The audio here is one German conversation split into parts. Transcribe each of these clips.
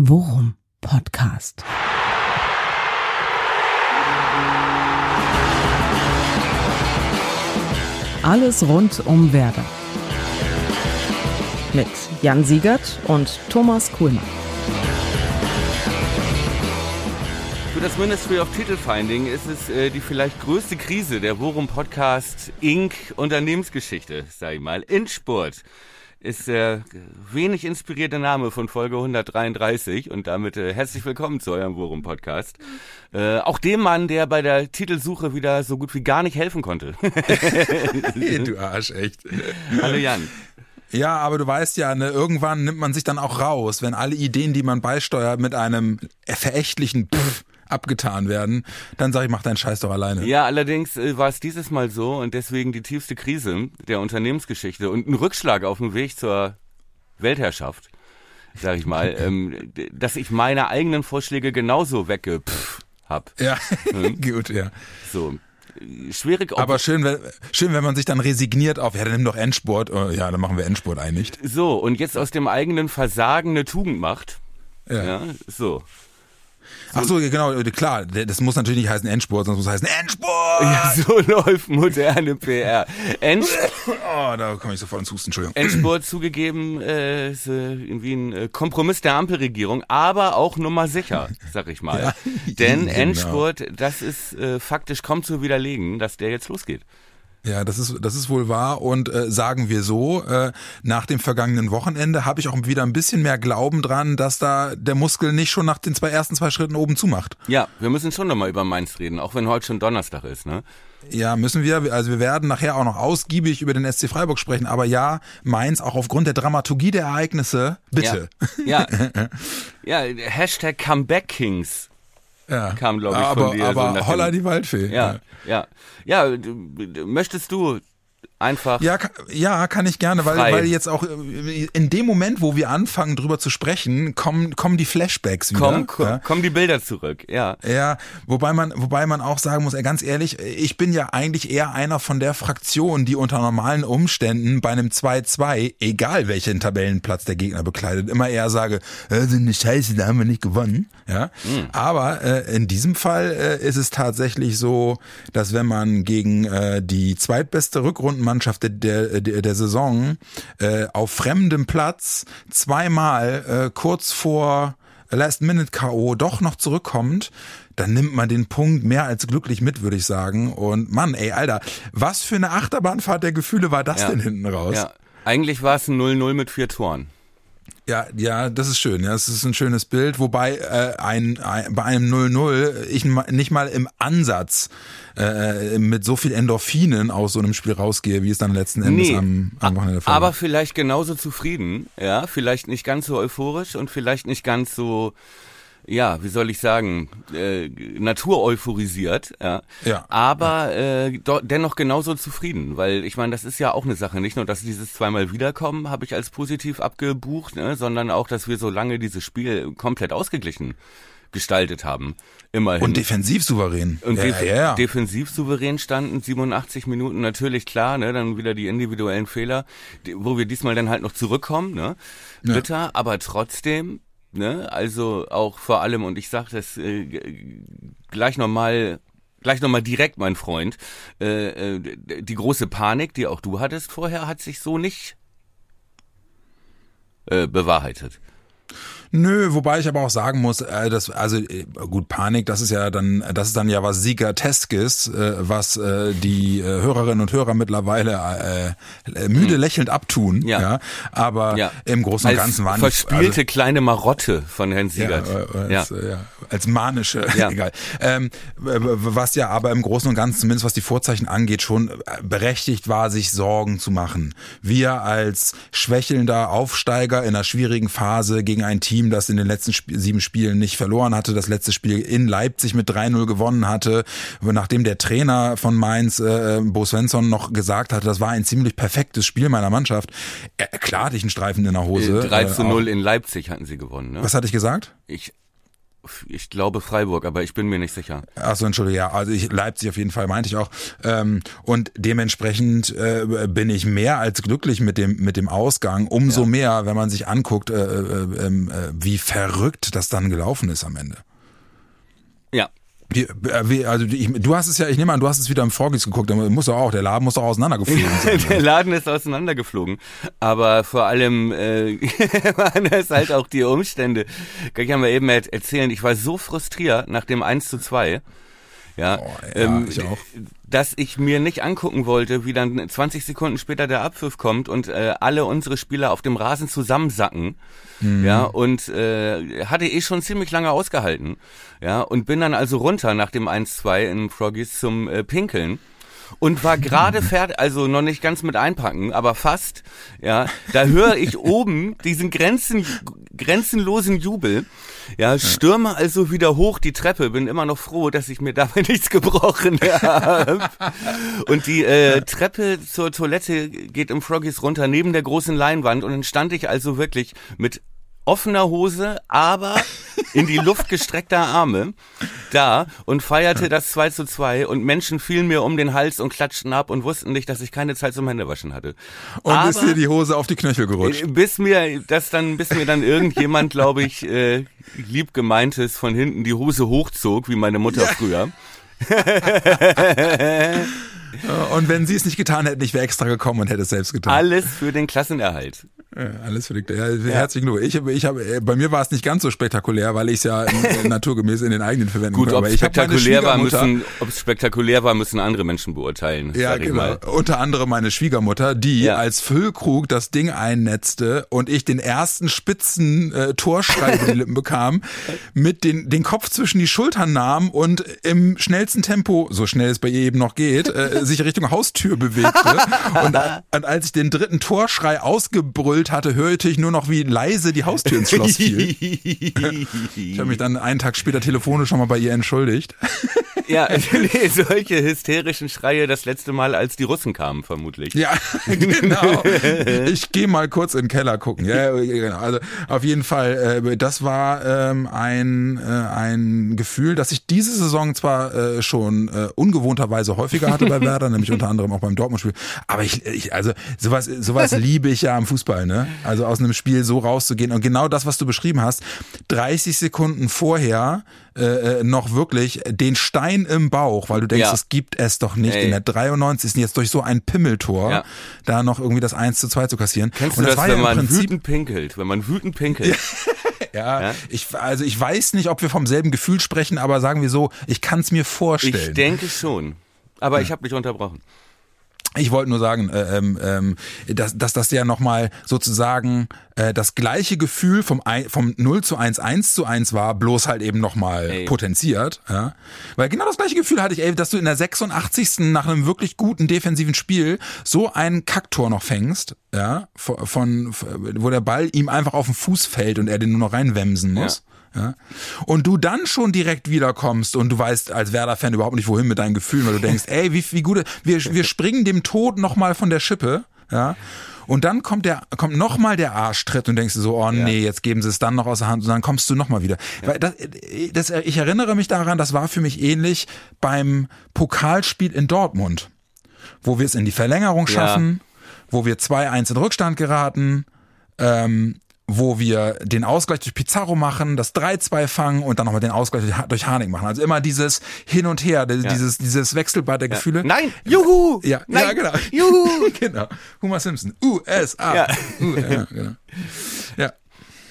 Worum Podcast. Alles rund um Werder. Mit Jan Siegert und Thomas Kuhlmann. Für das Ministry of Title Finding ist es äh, die vielleicht größte Krise der Worum Podcast Inc. Unternehmensgeschichte, sag ich mal, in Sport ist der wenig inspirierte Name von Folge 133 und damit äh, herzlich willkommen zu eurem Worum Podcast. Äh, auch dem Mann, der bei der Titelsuche wieder so gut wie gar nicht helfen konnte. du Arsch, echt. Hallo Jan. Ja, aber du weißt ja, ne, irgendwann nimmt man sich dann auch raus, wenn alle Ideen, die man beisteuert, mit einem verächtlichen Pff abgetan werden, dann sage ich, mach deinen Scheiß doch alleine. Ja, allerdings äh, war es dieses Mal so und deswegen die tiefste Krise der Unternehmensgeschichte und ein Rückschlag auf dem Weg zur Weltherrschaft, sag ich mal, ähm, dass ich meine eigenen Vorschläge genauso wegge hab. Ja, hm? gut, ja. So, schwierig. Aber schön, wenn, schön, wenn man sich dann resigniert auf, ja, dann nimm doch Endsport. Oh, ja, dann machen wir Endsport einig. So, und jetzt aus dem eigenen Versagen eine Tugend macht. Ja. ja so. Ach so, genau, klar, das muss natürlich nicht heißen Endspurt, sondern es muss heißen Endspurt! Ja, so läuft moderne PR. Endspurt. Oh, da komme ich sofort ins Husten, Entschuldigung. Endspurt zugegeben, äh, ist äh, irgendwie ein äh, Kompromiss der Ampelregierung, aber auch Nummer sicher, sag ich mal. Ja, Denn genau. Endspurt, das ist äh, faktisch kaum zu widerlegen, dass der jetzt losgeht. Ja, das ist, das ist wohl wahr. Und äh, sagen wir so, äh, nach dem vergangenen Wochenende habe ich auch wieder ein bisschen mehr Glauben dran, dass da der Muskel nicht schon nach den zwei ersten zwei Schritten oben zumacht. Ja, wir müssen schon nochmal über Mainz reden, auch wenn heute schon Donnerstag ist, ne? Ja, müssen wir. Also wir werden nachher auch noch ausgiebig über den SC Freiburg sprechen. Aber ja, Mainz, auch aufgrund der Dramaturgie der Ereignisse, bitte. Ja, ja. ja Hashtag Comeback Kings ja. kam, glaube ich, aber, von dir. Aber so Holla die Waldfee. Ja, ja. Ja, ja möchtest du einfach. Ja, ja, kann ich gerne, weil, weil jetzt auch äh, in dem Moment, wo wir anfangen, drüber zu sprechen, kommen, kommen die Flashbacks wieder. Kommen, ja. kommen die Bilder zurück, ja. Ja, wobei man, wobei man auch sagen muss, ganz ehrlich, ich bin ja eigentlich eher einer von der Fraktion, die unter normalen Umständen bei einem 2-2, egal welchen Tabellenplatz der Gegner bekleidet, immer eher sage, äh, sind eine Scheiße, da haben wir nicht gewonnen. Ja. Mhm. Aber äh, in diesem Fall äh, ist es tatsächlich so, dass wenn man gegen äh, die zweitbeste Rückrunden Mannschaft der, der, der Saison äh, auf fremdem Platz zweimal äh, kurz vor Last-Minute-K.O. doch noch zurückkommt, dann nimmt man den Punkt mehr als glücklich mit, würde ich sagen. Und Mann, ey, Alter, was für eine Achterbahnfahrt der Gefühle war das ja. denn hinten raus? Ja. Eigentlich war es ein 0-0 mit vier Toren. Ja, ja, das ist schön. Ja, das ist ein schönes Bild. Wobei äh, ein, ein bei einem 0-0 ich nicht mal im Ansatz äh, mit so viel Endorphinen aus so einem Spiel rausgehe, wie es dann letzten Endes nee, am, am Wochenende war. Aber vielleicht genauso zufrieden, ja, vielleicht nicht ganz so euphorisch und vielleicht nicht ganz so ja, wie soll ich sagen, äh, Natur euphorisiert, ja. ja aber Äh, do, dennoch genauso zufrieden, weil ich meine, das ist ja auch eine Sache, nicht nur, dass dieses zweimal wiederkommen habe ich als positiv abgebucht, ne, sondern auch, dass wir so lange dieses Spiel komplett ausgeglichen gestaltet haben. Immerhin. Und defensiv souverän. Und ja, def ja, ja. defensiv souverän standen, 87 Minuten natürlich klar, ne, dann wieder die individuellen Fehler, die, wo wir diesmal dann halt noch zurückkommen, ne? Bitter, aber trotzdem Ne? Also auch vor allem, und ich sage das äh, gleich nochmal gleich nochmal direkt, mein Freund, äh, äh, die große Panik, die auch du hattest vorher, hat sich so nicht äh, bewahrheitet. Nö, wobei ich aber auch sagen muss, äh, dass, also äh, gut, Panik, das ist ja dann, das ist dann ja was Siegerteskes, äh, was äh, die äh, Hörerinnen und Hörer mittlerweile äh, müde hm. lächelnd abtun. Ja. ja aber ja. im Großen und Ganzen waren verspielte also, kleine Marotte von Herrn Siegert. Ja, als, ja. ja als manische, ja. egal. Ähm, was ja aber im Großen und Ganzen, zumindest was die Vorzeichen angeht, schon berechtigt war, sich Sorgen zu machen. Wir als schwächelnder Aufsteiger in einer schwierigen Phase gegen ein Team Team, das in den letzten Sp sieben Spielen nicht verloren hatte, das letzte Spiel in Leipzig mit 3-0 gewonnen hatte, nachdem der Trainer von Mainz, äh, Bo Svensson, noch gesagt hatte, das war ein ziemlich perfektes Spiel meiner Mannschaft. Äh, klar hatte ich einen Streifen in der Hose. 3 äh, zu 0 äh, in Leipzig hatten sie gewonnen. Ne? Was hatte ich gesagt? Ich ich glaube Freiburg, aber ich bin mir nicht sicher. Achso, Entschuldigung, ja, also ich, Leipzig auf jeden Fall meinte ich auch. Ähm, und dementsprechend äh, bin ich mehr als glücklich mit dem mit dem Ausgang. Umso ja. mehr, wenn man sich anguckt, äh, äh, ähm, äh, wie verrückt das dann gelaufen ist am Ende. Ja, äh, wie, also ich, du hast es ja, ich nehme an, du hast es wieder im Vorgis geguckt, muss doch auch, der Laden muss doch auseinandergeflogen sein. der Laden ist auseinandergeflogen. Aber vor allem äh, waren es halt auch die Umstände. Kann ich ja mal eben erzählen, ich war so frustriert nach dem 1 zu 2. Ja, oh, ja ähm, ich auch. dass ich mir nicht angucken wollte, wie dann 20 Sekunden später der Abpfiff kommt und äh, alle unsere Spieler auf dem Rasen zusammensacken. Mhm. Ja, und äh, hatte eh schon ziemlich lange ausgehalten. Ja, und bin dann also runter nach dem 1-2 in Froggies zum äh, Pinkeln und war gerade fertig, also noch nicht ganz mit einpacken, aber fast, ja, da höre ich oben diesen Grenzen, grenzenlosen Jubel, ja, stürme also wieder hoch die Treppe, bin immer noch froh, dass ich mir dabei nichts gebrochen habe. Und die äh, Treppe zur Toilette geht im Froggies runter neben der großen Leinwand. Und dann stand ich also wirklich mit offener Hose, aber in die Luft gestreckter Arme da und feierte das 2 zu 2 und Menschen fielen mir um den Hals und klatschten ab und wussten nicht, dass ich keine Zeit zum Händewaschen hatte. Und aber, ist dir die Hose auf die Knöchel gerutscht? Bis mir das dann, bis mir dann irgendjemand, glaube ich, äh, lieb gemeintes von hinten die Hose hochzog, wie meine Mutter ja. früher. und wenn sie es nicht getan hätten, ich wäre extra gekommen und hätte es selbst getan. Alles für den Klassenerhalt. Ja, alles für die, ja, herzlichen Glückwunsch. Ich, ich hab, bei mir war es nicht ganz so spektakulär, weil ich es ja naturgemäß in den eigenen verwenden Gut, ob es spektakulär war, müssen, ob es spektakulär war, müssen andere Menschen beurteilen. Ja, genau. Unter anderem meine Schwiegermutter, die ja. als Füllkrug das Ding einnetzte und ich den ersten spitzen äh, Torschrei über die Lippen bekam, mit den, den Kopf zwischen die Schultern nahm und im schnellsten Tempo, so schnell es bei ihr eben noch geht, äh, sich Richtung Haustür bewegte. und, und als ich den dritten Torschrei ausgebrüllt gebrüllt hatte, hörte ich nur noch, wie leise die Haustür ins Schloss fiel. ich habe mich dann einen Tag später telefonisch schon mal bei ihr entschuldigt. Ja, nee, solche hysterischen Schreie das letzte Mal, als die Russen kamen, vermutlich. Ja, genau. Ich gehe mal kurz in den Keller gucken. Ja, genau. Also auf jeden Fall, äh, das war ähm, ein, äh, ein Gefühl, das ich diese Saison zwar äh, schon äh, ungewohnterweise häufiger hatte bei Werder, nämlich unter anderem auch beim Dortmund-Spiel, aber ich, ich also sowas, sowas liebe ich ja am Fußball, ne? Also aus einem Spiel so rauszugehen und genau das, was du beschrieben hast, 30 Sekunden vorher äh, äh, noch wirklich den Stein im Bauch, weil du denkst, ja. das gibt es doch nicht Ey. in der 93. jetzt durch so ein Pimmeltor ja. da noch irgendwie das 1 zu 2 zu kassieren. Kennst Und du das, das wenn ja man Prinzip, wütend pinkelt, wenn man wütend pinkelt? ja, ja, ich also ich weiß nicht, ob wir vom selben Gefühl sprechen, aber sagen wir so, ich kann es mir vorstellen. Ich denke schon. Aber ich habe dich unterbrochen. Ich wollte nur sagen, äh, ähm, ähm, dass, dass das ja nochmal sozusagen äh, das gleiche Gefühl vom, vom 0 zu 1, 1 zu 1 war, bloß halt eben nochmal potenziert. Ja? Weil genau das gleiche Gefühl hatte ich, ey, dass du in der 86. nach einem wirklich guten defensiven Spiel so einen Kacktor noch fängst, ja, von, von wo der Ball ihm einfach auf den Fuß fällt und er den nur noch reinwemsen muss. Ja. Ja? Und du dann schon direkt wiederkommst und du weißt als Werder-Fan überhaupt nicht wohin mit deinen Gefühlen, weil du denkst, ey, wie, wie gut, wir, wir springen dem Tod nochmal von der Schippe, ja. Und dann kommt der, kommt nochmal der Arschtritt und denkst du so, oh nee, jetzt geben sie es dann noch aus der Hand und dann kommst du nochmal wieder. Ja. Weil das, das, ich erinnere mich daran, das war für mich ähnlich beim Pokalspiel in Dortmund, wo wir es in die Verlängerung schaffen, ja. wo wir 2-1 in Rückstand geraten, ähm, wo wir den Ausgleich durch Pizarro machen, das 3-2 fangen und dann nochmal den Ausgleich durch Harnik machen. Also immer dieses Hin und Her, dieses, ja. dieses Wechselbad der ja. Gefühle. Nein, juhu! Ja, Nein, ja genau. Juhu! genau. Homer Simpson. USA. Ja. Uh, ja, genau. ja.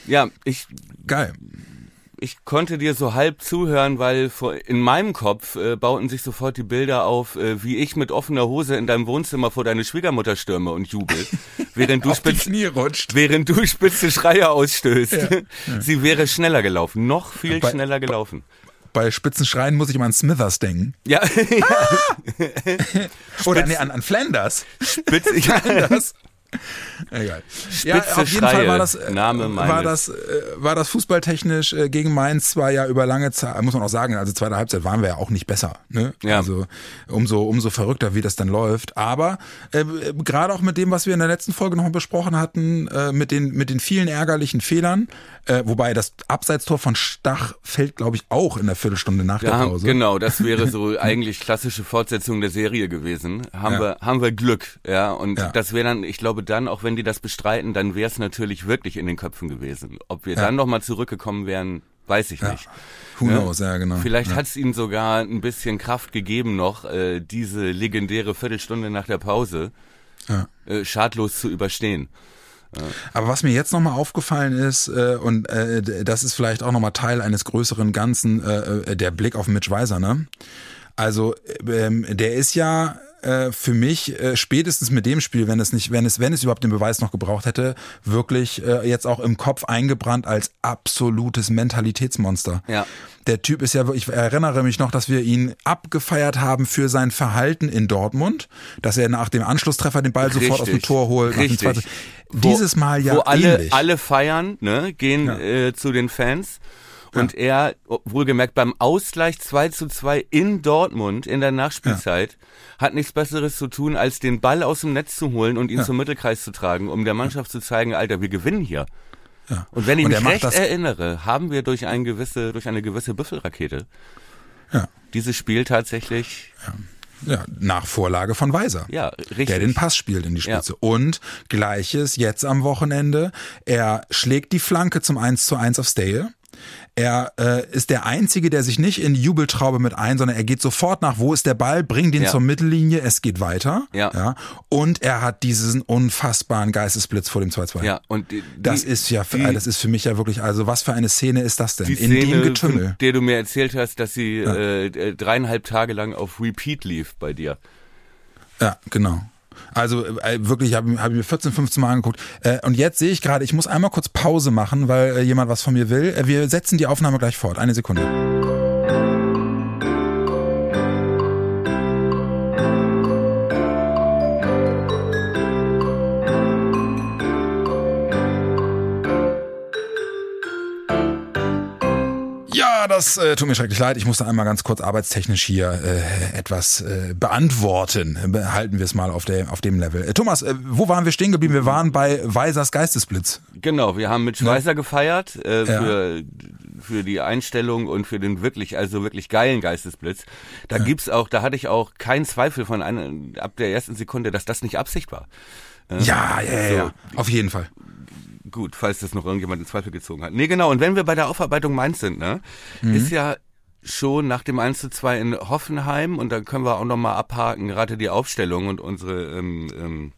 Ja, ich. Geil ich konnte dir so halb zuhören, weil in meinem Kopf äh, bauten sich sofort die Bilder auf, äh, wie ich mit offener Hose in deinem Wohnzimmer vor deine Schwiegermutter stürme und jubel, während du spitze während du spitze Schreie ausstößt. Ja, ja. Sie wäre schneller gelaufen, noch viel bei, schneller gelaufen. Bei, bei spitzen Schreien muss ich immer an Smithers denken. Ja. Ah! Oder nee, an, an Flanders. Spitz, Flanders. Egal. Spitze ja, auf jeden Schreie, Fall war das, äh, Name meines. war das, äh, war das fußballtechnisch äh, gegen Mainz zwar ja über lange Zeit, muss man auch sagen, also zweite Halbzeit waren wir ja auch nicht besser. Ne? Ja. Also umso, umso verrückter, wie das dann läuft. Aber äh, gerade auch mit dem, was wir in der letzten Folge noch besprochen hatten, äh, mit, den, mit den vielen ärgerlichen Fehlern, äh, wobei das Abseitstor von Stach fällt, glaube ich, auch in der Viertelstunde nach Ja, der Pause. genau, das wäre so eigentlich klassische Fortsetzung der Serie gewesen. Haben Ja. wir haben wir Glück, ja, und das wäre dann, ich glaube dann, auch wenn die das bestreiten, dann wäre es natürlich wirklich in den Köpfen gewesen. Ob wir dann nochmal zurückgekommen wären, weiß ich nicht. Who Ja. knows, ja genau. Vielleicht ja. hat es ihnen sogar ein bisschen Kraft gegeben noch, äh, diese legendäre Viertelstunde nach der Pause Ja. äh, schadlos zu überstehen. Aber was mir jetzt nochmal aufgefallen ist, äh, und äh, das ist vielleicht auch nochmal Teil eines größeren Ganzen, äh, äh, der Blick auf Mitch Weiser, ne? Also, ähm, der ist ja äh, für mich äh, spätestens mit dem Spiel, wenn es nicht, wenn es, wenn es überhaupt den Beweis noch gebraucht hätte, wirklich äh, jetzt auch im Kopf eingebrannt als absolutes Mentalitätsmonster. Ja. Der Typ ist ja, ich erinnere mich noch, dass wir ihn abgefeiert haben für sein Verhalten in Dortmund, dass er nach dem Anschlusstreffer den Ball sofort aus dem Richtig. Tor holt. Richtig. Wo- Dieses Mal ja wo alle, ähnlich. alle feiern, ne, gehen äh, zu den Fans. Und er, wohlgemerkt, beim Ausgleich 2 zu 2 in Dortmund in der Nachspielzeit, hat nichts Besseres zu tun, als den Ball aus dem Netz zu holen und ihn zum Mittelkreis zu tragen, um der Mannschaft zu zeigen, Alter, wir gewinnen hier. Ja. Und wenn ich Und mich recht erinnere, haben wir durch, ein gewisse, durch eine gewisse Büffelrakete Ja. dieses Spiel tatsächlich, Ja, nach Vorlage von Weiser. ja, richtig. Der den Pass spielt in die Spitze. Und gleiches jetzt am Wochenende. Er schlägt die Flanke zum 1 zu 1 auf Stale. Er äh, ist der Einzige, der sich nicht in Jubeltraube mit ein, sondern er geht sofort nach, wo ist der Ball, bringt ihn Ja. zur Mittellinie, es geht weiter. Ja. ja. Und er hat diesen unfassbaren Geistesblitz vor dem 2-2. Ja, und die, Das die- ist ja, für, die- das ist für mich ja wirklich, also was für eine Szene ist das denn? die in dem Szene, Getümmel. von der du mir erzählt hast, dass sie äh, äh, dreieinhalb Tage lang auf Repeat lief bei dir. Ja, genau. Also äh, wirklich, habe hab ich mir 14, 15 Mal angeguckt. Äh, und jetzt sehe ich gerade, ich muss einmal kurz Pause machen, weil äh, jemand was von mir will. Äh, wir setzen die Aufnahme gleich fort. Eine Sekunde. Das äh, tut mir schrecklich leid. Ich musste einmal ganz kurz arbeitstechnisch hier äh, etwas äh, beantworten. Behalten wir es mal auf, der, auf dem Level. Äh, Thomas, äh, wo waren wir stehen geblieben? Wir waren bei Weisers Geistesblitz. Genau, wir haben mit Schweißer gefeiert äh, Ja. für für die Einstellung und für den wirklich also wirklich geilen Geistesblitz. Da gibt's auch, da hatte ich auch keinen Zweifel von einer, ab der ersten Sekunde, dass das nicht Absicht war. Ja, ja, ja, ja. Auf jeden Fall. Gut, falls das noch irgendjemand in Zweifel gezogen hat. Nee, genau. Und wenn wir bei der Aufarbeitung Mainz sind, ne, ist ja schon nach dem 1 zu 2 in Hoffenheim und dann können wir auch nochmal abhaken, gerade die Aufstellung und unsere ähm, ähm,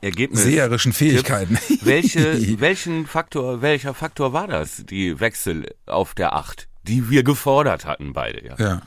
Ergebnisse. Seherischen Fähigkeiten. Welche, welchen Faktor, welcher Faktor war das, die Wechsel auf der 8, die wir gefordert hatten beide, ja? Ja.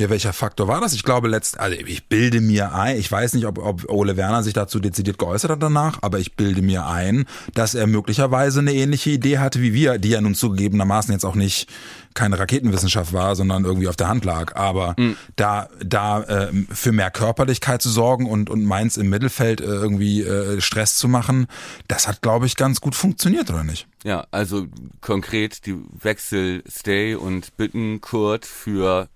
Ja, welcher Faktor war das? Ich glaube letzt, also ich bilde mir ein, ich weiß nicht, ob, ob Ole Werner sich dazu dezidiert geäußert hat danach, aber ich bilde mir ein, dass er möglicherweise eine ähnliche Idee hatte wie wir, die ja nun zugegebenermaßen jetzt auch nicht keine Raketenwissenschaft war, sondern irgendwie auf der Hand lag. Aber da, da äh, für mehr Körperlichkeit zu sorgen und, und Mainz im Mittelfeld äh, irgendwie äh, Stress zu machen, das hat, glaube ich, ganz gut funktioniert, oder nicht? Ja, also konkret die Wechsel Stay und Bittenkurt für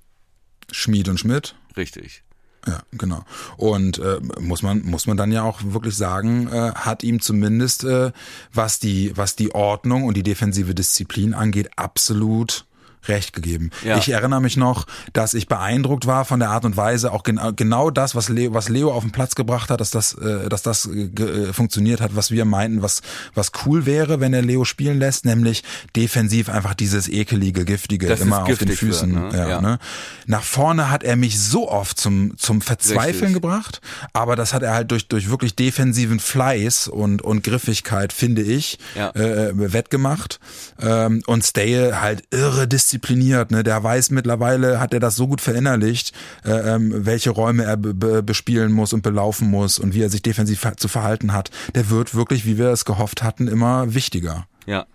Schmied und Schmidt. richtig. Ja, genau. Und äh, muss man muss man dann ja auch wirklich sagen, äh, hat ihm zumindest äh, was die was die Ordnung und die defensive Disziplin angeht absolut recht gegeben. Ja. Ich erinnere mich noch, dass ich beeindruckt war von der Art und Weise, auch genau, genau das, was Leo, was Leo auf den Platz gebracht hat, dass das, äh, dass das äh, äh, funktioniert hat, was wir meinten, was, was cool wäre, wenn er Leo spielen lässt, nämlich defensiv einfach dieses ekelige, giftige Dass es immer auf den giftig wird, Füßen. ne? ja, Ja. Ne? Nach vorne hat er mich so oft zum, zum Verzweifeln Richtig. gebracht, aber das hat er halt durch, durch wirklich defensiven Fleiß und, und Griffigkeit, finde ich, äh, wettgemacht. Ähm, und Stale halt irre diszipliniert, ne? Der weiß mittlerweile, hat er das so gut verinnerlicht, äh, ähm, welche Räume er be be bespielen muss und belaufen muss und wie er sich defensiv zu verhalten hat. Der wird wirklich, wie wir es gehofft hatten, immer wichtiger. Ja.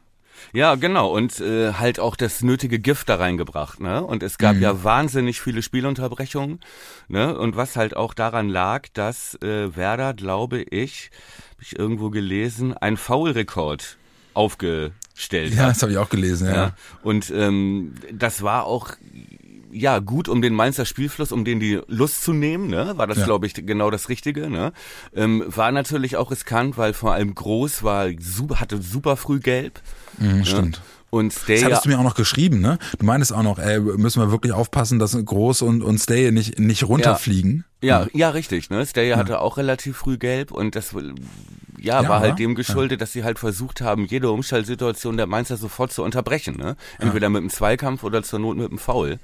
Ja, genau. Und äh, halt auch das nötige Gift da reingebracht. Ne? Und es gab mhm. ja wahnsinnig viele Spielunterbrechungen. Ne? Und was halt auch daran lag, dass äh, Werder, glaube ich, habe ich irgendwo gelesen, ein Foul-Rekord aufgestellt ja, hat. Ja, das habe ich auch gelesen, ja. ja. Und ähm, das war auch ja, gut, um den Mainzer Spielfluss, um den die Lust zu nehmen, ne, war das, ja. glaube ich, genau das Richtige. Ne? Ähm, war natürlich auch riskant, weil vor allem Groß war super, hatte super früh gelb. Mhm, ne? Stimmt. Und Stay. Das hattest du mir auch noch geschrieben, ne? Du meinst auch noch, ey, müssen wir wirklich aufpassen, dass Groß und, und Stay nicht, nicht runterfliegen. Ja, ja, ja richtig, ne? Stay ja. hatte auch relativ früh gelb und das ja, ja war halt dem geschuldet, dass sie halt versucht haben, jede Umschaltsituation der Mainzer sofort zu unterbrechen, ne? Entweder mit einem Zweikampf oder zur Not mit einem Foul.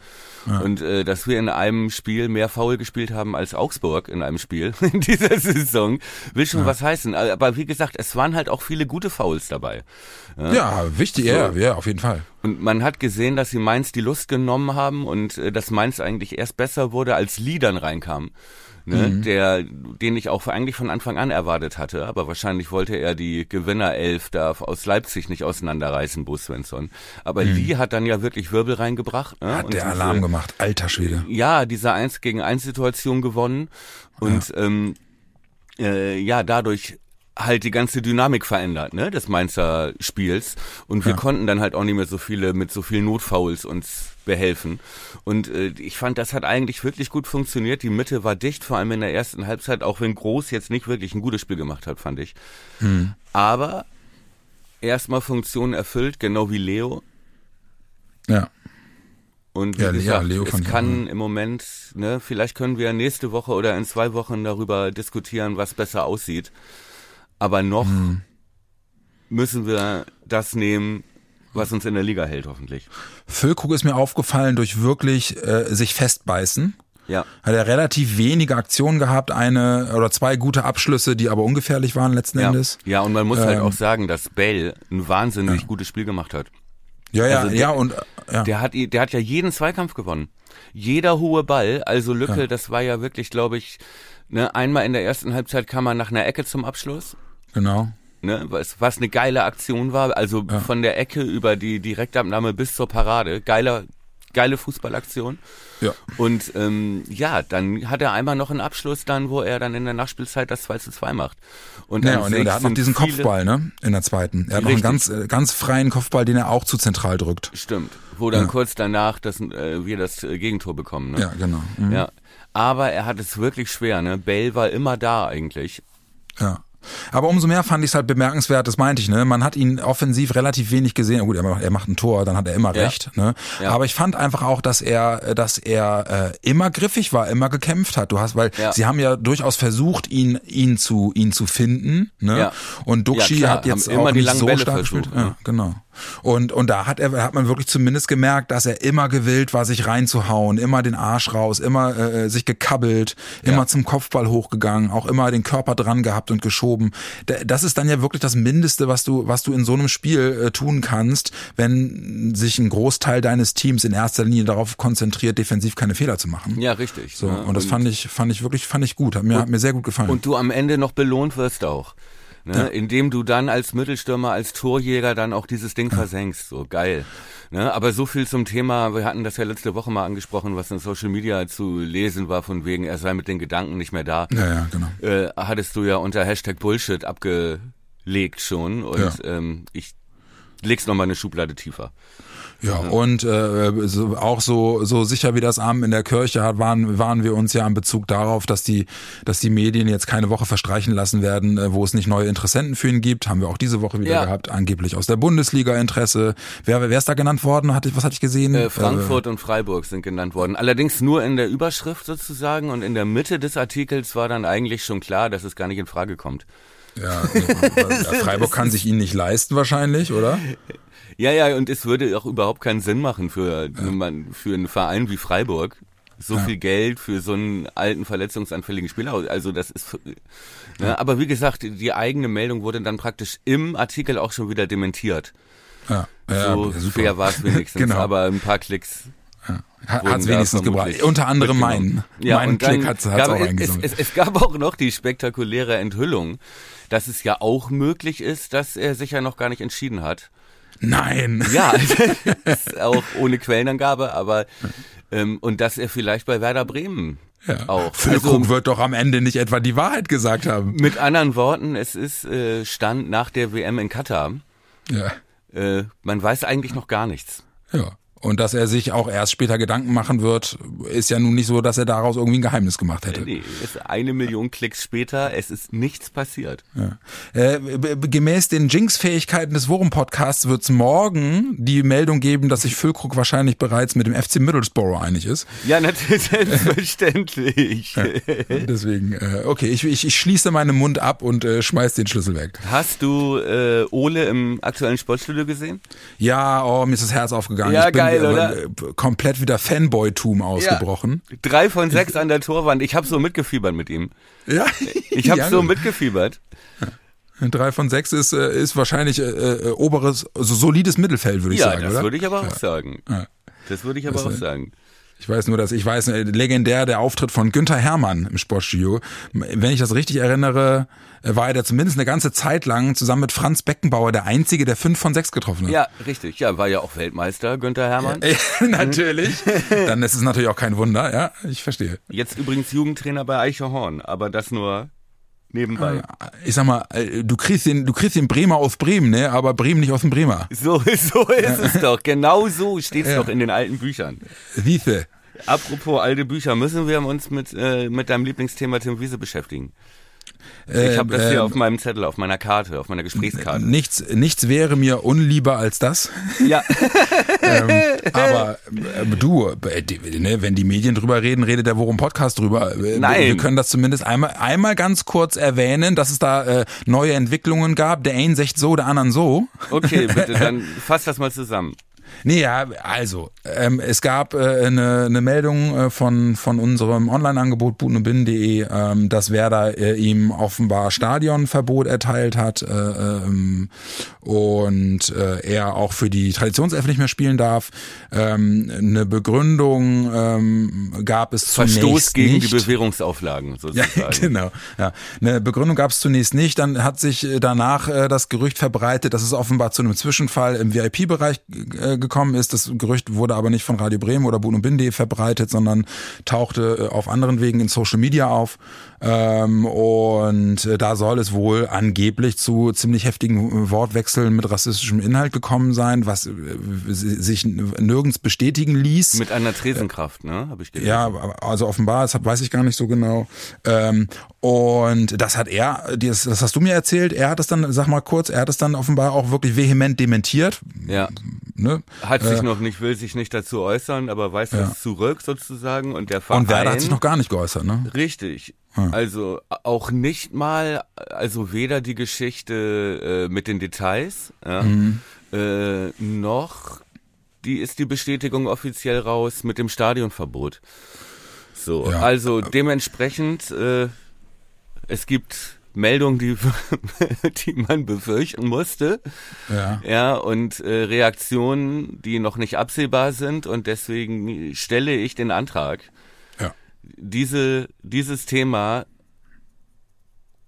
Und äh, dass wir in einem Spiel mehr Foul gespielt haben als Augsburg in einem Spiel in dieser Saison, will schon ja. was heißen. Aber wie gesagt, es waren halt auch viele gute Fouls dabei. Ja, ja wichtig, so. ja, ja, auf jeden Fall. Und man hat gesehen, dass sie Mainz die Lust genommen haben und äh, dass Mainz eigentlich erst besser wurde, als Liedern reinkamen ne, mhm. der, den ich auch eigentlich von Anfang an erwartet hatte, aber wahrscheinlich wollte er die Gewinnerelf da aus Leipzig nicht auseinanderreißen, Bo Svensson. Aber mhm. Lee hat dann ja wirklich Wirbel reingebracht. Ne, hat der Alarm gemacht, alter Schwede. Ja, diese Eins gegen Eins Situation gewonnen und ja. ähm, äh, ja, dadurch halt die ganze Dynamik verändert, ne, des Mainzer Spiels. Und wir ja. konnten dann halt auch nicht mehr so viele mit so vielen Notfouls uns behelfen. Und äh, ich fand, das hat eigentlich wirklich gut funktioniert. Die Mitte war dicht, vor allem in der ersten Halbzeit, auch wenn Groß jetzt nicht wirklich ein gutes Spiel gemacht hat, fand ich. Hm. Aber erstmal Funktionen erfüllt, genau wie Leo. Ja. Und wie ja, gesagt, ja, Leo es kann im Moment, ne, vielleicht können wir nächste Woche oder in zwei Wochen darüber diskutieren, was besser aussieht. Aber noch hm. müssen wir das nehmen, was uns in der Liga hält, hoffentlich. Füllkrug ist mir aufgefallen durch wirklich äh, sich festbeißen. Ja. Hat er relativ wenige Aktionen gehabt, eine oder zwei gute Abschlüsse, die aber ungefährlich waren letzten ja. Endes. Ja, und man muss halt ähm, halt auch sagen, dass Bell ein wahnsinnig ja. gutes Spiel gemacht hat. Ja, ja, also der, ja und ja. der hat der hat ja jeden Zweikampf gewonnen. Jeder hohe Ball, also Lücke, ja. das war ja wirklich, glaube ich, ne, einmal in der ersten Halbzeit kam man nach einer Ecke zum Abschluss Genau. Ne, was, was eine geile Aktion war, also ja. von der Ecke über die Direktabnahme bis zur Parade. Geiler, geile Fußballaktion. Ja. Und ähm, ja, dann hat er einmal noch einen Abschluss dann, wo er dann in der Nachspielzeit das 2 zu 2 macht. Und, ja, und er hat noch diesen Kopfball, ne? In der zweiten. Er hat richtig. noch einen ganz, äh, ganz freien Kopfball, den er auch zu zentral drückt. Stimmt. Wo dann ja. kurz danach das, äh, wir das äh, Gegentor bekommen, ne? Ja, genau. Mhm. Ja. Aber er hat es wirklich schwer, ne? Bale war immer da eigentlich. Ja. Aber umso mehr fand ich es halt bemerkenswert, das meinte ich, ne? Man hat ihn offensiv relativ wenig gesehen. Gut, er macht, er macht ein Tor, dann hat er immer ja. recht, ne? Ja. Aber ich fand einfach auch, dass er, dass er äh, immer griffig war, immer gekämpft hat. Du hast, weil ja. sie haben ja durchaus versucht, ihn, ihn zu, ihn zu finden, ne? Ja. Und Duxi hat jetzt auch nicht so stark gespielt. Ja, ne? genau. Und, und da hat er, hat man wirklich zumindest gemerkt, dass er immer gewillt war, sich reinzuhauen, immer den Arsch raus, immer äh, sich gekabbelt, ja. immer zum Kopfball hochgegangen, auch immer den Körper dran gehabt und geschoben. Das ist dann ja wirklich das Mindeste, was du, was du in so einem Spiel äh, tun kannst, wenn sich ein Großteil deines Teams in erster Linie darauf konzentriert, defensiv keine Fehler zu machen. Ja, richtig. So, ja, und das fand ich, fand ich wirklich, fand ich gut. Hat mir, und, hat mir sehr gut gefallen. Und du am Ende noch belohnt wirst auch ne? Ja. indem du dann als Mittelstürmer, als Torjäger dann auch dieses Ding versenkst. So geil. Ne? Aber so viel zum Thema, wir hatten das ja letzte Woche mal angesprochen, was in Social Media zu lesen war, von wegen, er sei mit den Gedanken nicht mehr da. Ja, ja, genau. Äh, hattest du ja unter Hashtag Bullshit abgelegt schon und ja. ähm, ich leg's nochmal eine Schublade tiefer. Ja, mhm. und äh, so, auch so so sicher wie das Amen in der Kirche hat, waren waren wir uns ja in Bezug darauf, dass die dass die Medien jetzt keine Woche verstreichen lassen werden, äh, wo es nicht neue Interessenten für ihn gibt. Haben wir auch diese Woche wieder ja. gehabt, angeblich aus der Bundesliga Interesse. Wer wer ist da genannt worden? Hatte was hatte ich gesehen? Äh, Frankfurt äh, und Freiburg sind genannt worden. Allerdings nur in der Überschrift sozusagen und in der Mitte des Artikels war dann eigentlich schon klar, dass es gar nicht in Frage kommt. Ja, Freiburg kann sich ihn nicht leisten wahrscheinlich, oder? Ja, ja, und es würde auch überhaupt keinen Sinn machen für, ja. für einen Verein wie Freiburg, so ja. viel Geld für so einen alten verletzungsanfälligen Spieler. Also das ist. Ne? Ja. Aber wie gesagt, die eigene Meldung wurde dann praktisch im Artikel auch schon wieder dementiert. Ja, so ja, fair war es wenigstens, genau. aber ein paar Klicks. Hat es wenigstens gebracht. Unter anderem meinen. Ja, mein Klick hat es auch es, es, es gab auch noch die spektakuläre Enthüllung, dass es ja auch möglich ist, dass er sich ja noch gar nicht entschieden hat. Nein. Ja, ist auch ohne Quellenangabe, aber ähm, und dass er vielleicht bei Werder Bremen Ja. auch. Füllkrug Also wird doch am Ende nicht etwa die Wahrheit gesagt haben. mit anderen Worten, es ist äh, Stand nach der WM in Katar. Ja. Äh, man weiß eigentlich noch gar nichts. Ja. Und dass er sich auch erst später Gedanken machen wird, ist ja nun nicht so, dass er daraus irgendwie ein Geheimnis gemacht hätte. Nee, ist eine Million Klicks später, es ist nichts passiert. Ja. Äh, gemäß den Jinx-Fähigkeiten des Worum-Podcasts wird es morgen die Meldung geben, dass sich Füllkrug wahrscheinlich bereits mit dem FC Middlesbrough einig ist. Ja, natürlich, selbstverständlich. Deswegen, äh, okay, ich, ich, ich schließe meinen Mund ab und äh, schmeiß den Schlüssel weg. Hast du äh, Ole im aktuellen Sportstudio gesehen? Ja, oh, mir ist das Herz aufgegangen. Ja, geil, oder? äh, komplett wieder Fanboy-Tum ausgebrochen. Drei von sechs an der Torwand. Ich habe so mitgefiebert mit ihm. Ja, Ich habe Ja, so gut. mitgefiebert. Drei von sechs ist, äh, ist wahrscheinlich äh, äh, oberes, also solides Mittelfeld, würde ich ja, sagen, das oder? würde ich aber auch sagen. Ja. Das würde ich aber Das, auch sagen. Ich weiß nur, dass ich weiß, äh, legendär der Auftritt von Günther Hermann im Sportstudio. Wenn ich das richtig erinnere, äh, war er da zumindest eine ganze Zeit lang zusammen mit Franz Beckenbauer der Einzige, der fünf von sechs getroffen hat. Ja, richtig. Ja, war ja auch Weltmeister, Günther Hermann. Ja, natürlich. Dann ist es natürlich auch kein Wunder, ja, ich verstehe. Jetzt übrigens Jugendtrainer bei Eichhorn, aber das nur nebenbei. Ich sag mal, äh, du kriegst den, du kriegst den Bremer aus Bremen, ne, aber Bremen nicht aus dem Bremer. So, so ist es doch. Genau so steht es Ja. doch in den alten Büchern. Siehste. Apropos alte Bücher, müssen wir uns mit, äh, mit deinem Lieblingsthema Tim Wiese beschäftigen. ich Äh, habe das hier äh, auf meinem Zettel, auf meiner Karte, auf meiner Gesprächskarte. Nichts, nichts wäre mir unlieber als das. Ja, ähm, aber äh, du, äh, ne, wenn die Medien drüber reden, redet der Worum Podcast drüber. Äh, Nein. Wir, wir können das zumindest einmal, einmal ganz kurz erwähnen, dass es da äh, neue Entwicklungen gab. Der einen sagt so, der anderen so. okay, bitte, dann fass das mal zusammen. Nee, ja, also, ähm, es gab äh, eine, eine Meldung äh, von, von unserem Online-Angebot butenobin.de, ähm, dass Werder äh, ihm offenbar Stadionverbot erteilt hat äh, ähm, und äh, er auch für die Traditionself nicht mehr spielen darf. Ähm, eine Begründung ähm, gab es Verstoß zunächst gegen nicht. die Bewährungsauflagen Ja, sozusagen. genau. Ja. Eine Begründung gab es zunächst nicht. Dann hat sich äh, danach äh, das Gerücht verbreitet, dass es offenbar zu einem Zwischenfall im VIP-Bereich äh, gekommen ist. Das Gerücht wurde aber nicht von Radio Bremen oder Bun und Binde verbreitet, sondern tauchte äh, auf anderen Wegen in Social Media auf. Ähm, und äh, da soll es wohl angeblich zu ziemlich heftigen Wortwechseln mit rassistischem Inhalt gekommen sein, was äh, sich nirgends bestätigen ließ. Mit einer Tresenkraft, ne? Habe ich gelesen. Ja, also offenbar, das weiß ich gar nicht so genau. Ähm, und das hat er, das, hast du mir erzählt, er hat es dann, sag mal kurz, er hat es dann offenbar auch wirklich vehement dementiert. ja. Ne? Hat sich noch nicht, will sich nicht dazu äußern, aber weiß Ja. das zurück sozusagen und der Verein. Und Werder hat sich noch gar nicht geäußert, ne? Richtig. Hm. Also auch nicht mal, also weder die Geschichte äh, mit den Details, ja, Mhm. äh, noch die ist die Bestätigung offiziell raus mit dem Stadionverbot. So, Ja. also dementsprechend, äh, es gibt Meldungen, die, die man befürchten musste. Ja. Ja, und äh, Reaktionen, die noch nicht absehbar sind und deswegen stelle ich den Antrag. Diese, dieses Thema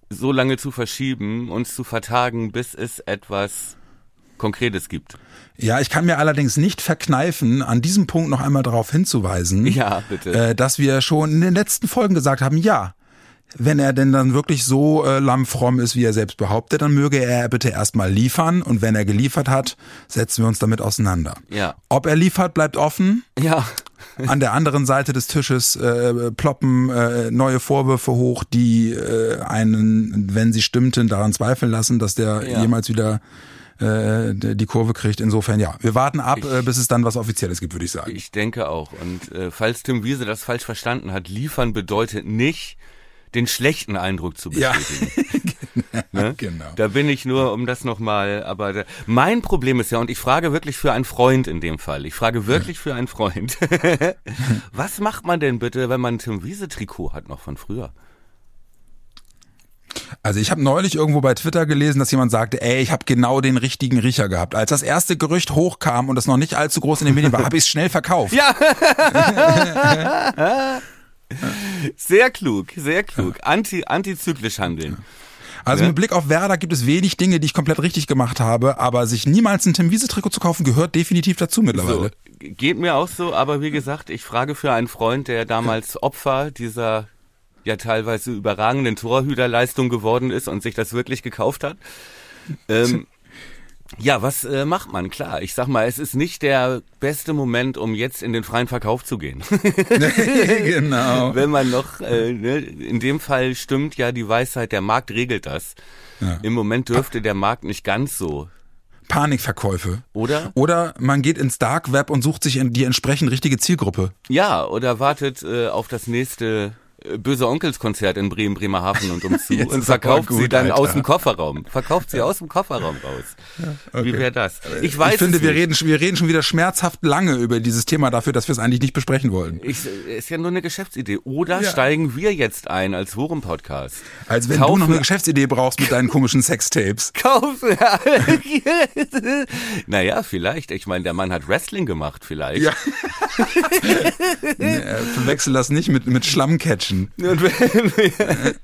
so lange zu verschieben und zu vertagen, bis es etwas Konkretes gibt. Ja, ich kann mir allerdings nicht verkneifen, an diesem Punkt noch einmal darauf hinzuweisen, Ja, bitte. äh, dass wir schon in den letzten Folgen gesagt haben, ja, wenn er denn dann wirklich so äh, lammfromm ist, wie er selbst behauptet, dann möge er bitte erstmal liefern und wenn er geliefert hat, setzen wir uns damit auseinander. Ja. Ob er liefert, bleibt offen. Ja, An der anderen Seite des Tisches äh, ploppen äh, neue Vorwürfe hoch, die äh, einen, wenn sie stimmten, daran zweifeln lassen, dass der Ja. jemals wieder äh, die Kurve kriegt. Insofern ja, wir warten ab, Ich- äh, bis es dann was Offizielles gibt, würde ich sagen. ich denke auch. Und äh, falls Tim Wiese das falsch verstanden hat, liefern bedeutet nicht, den schlechten Eindruck zu Ja. ne? Genau. Da bin ich nur, um das nochmal, aber da, mein Problem ist ja, und ich frage wirklich für einen Freund in dem Fall, ich frage wirklich für einen Freund, was macht man denn bitte, wenn man ein Tim Wiese Trikot hat noch von früher? Also ich habe neulich irgendwo bei Twitter gelesen, dass jemand sagte, ey, ich habe genau den richtigen Riecher gehabt. Als das erste Gerücht hochkam und das noch nicht allzu groß in den Medien war, habe ich es schnell verkauft. Ja! sehr klug, sehr klug. Anti, antizyklisch handeln. Also Ne? mit Blick auf Werder gibt es wenig Dinge, die ich komplett richtig gemacht habe, aber sich niemals ein Tim Wiese Trikot zu kaufen, gehört definitiv dazu So, mittlerweile. geht mir auch so, aber wie gesagt, ich frage für einen Freund, der damals Opfer dieser ja teilweise überragenden Torhüterleistung geworden ist und sich das wirklich gekauft hat. Ähm, ja, was äh, macht man? Klar, ich sag mal, es ist nicht der beste Moment, um jetzt in den freien Verkauf zu gehen. genau. Wenn man noch, äh, ne, in dem Fall stimmt ja die Weisheit, der Markt regelt das. Ja. Im Moment dürfte der Markt nicht ganz so, Panikverkäufe. oder? Oder man geht ins Dark Web und sucht sich in die entsprechend richtige Zielgruppe. Ja, oder wartet äh, auf das nächste äh, Böse Onkels-Konzert in Bremen, Bremerhaven und umzu und verkauft gut, sie dann Alter. aus dem Kofferraum. Verkauft sie aus dem Kofferraum raus. Wie wäre das? Ich weiß ich finde, wir nicht. reden, schon- wir reden schon wieder schmerzhaft lange über dieses Thema dafür, dass wir es eigentlich nicht besprechen wollen. Ich, ist ja nur eine Geschäftsidee. Oder Ja. steigen wir jetzt ein als Forum-Podcast? Als wenn Kaufen- du noch eine Geschäftsidee brauchst mit deinen komischen Sextapes. Kaufen. naja, vielleicht. Ich meine, der Mann hat Wrestling gemacht, vielleicht. Ja. nee, äh, verwechsel das nicht mit, mit Schlammcatchen. Und wenn, wir,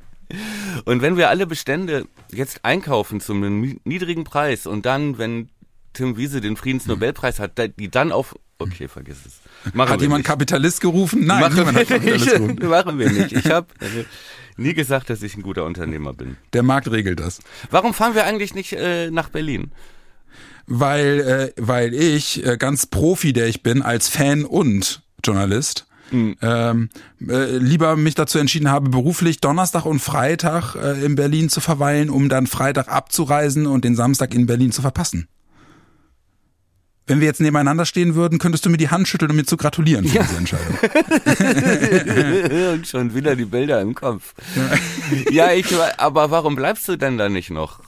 und wenn wir alle Bestände jetzt einkaufen zum ni- niedrigen Preis und dann, wenn Tim Wiese den Friedensnobelpreis hat, die dann auf... Okay, vergiss es. Machen Hat jemand nicht. Kapitalist gerufen? Nein, Machen wir Kapitalist nicht. gerufen. Machen wir nicht. Ich habe äh, nie gesagt, dass ich ein guter Unternehmer bin. Der Markt regelt das. Warum fahren wir eigentlich nicht äh, nach Berlin? Weil, äh, weil ich, äh, ganz Profi, der ich bin, als Fan und Journalist, ähm, äh, lieber mich dazu entschieden habe, beruflich Donnerstag und Freitag äh, in Berlin zu verweilen, um dann Freitag abzureisen und den Samstag in Berlin zu verpassen. Wenn wir jetzt nebeneinander stehen würden, könntest du mir die Hand schütteln, um mir zu gratulieren für diese Entscheidung. und schon wieder die Bilder im Kopf. ja, ich, aber warum bleibst du denn da nicht noch?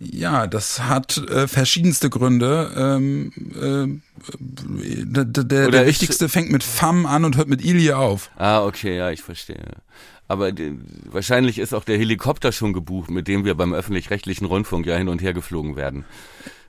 Ja, das hat äh, verschiedenste Gründe. Ähm, äh, der, der, der ist- wichtigste fängt mit Fam an und hört mit Ilie auf. Ah, okay, ja, ich verstehe. Aber die, wahrscheinlich ist auch der Helikopter schon gebucht, mit dem wir beim öffentlich-rechtlichen Rundfunk ja hin und her geflogen werden.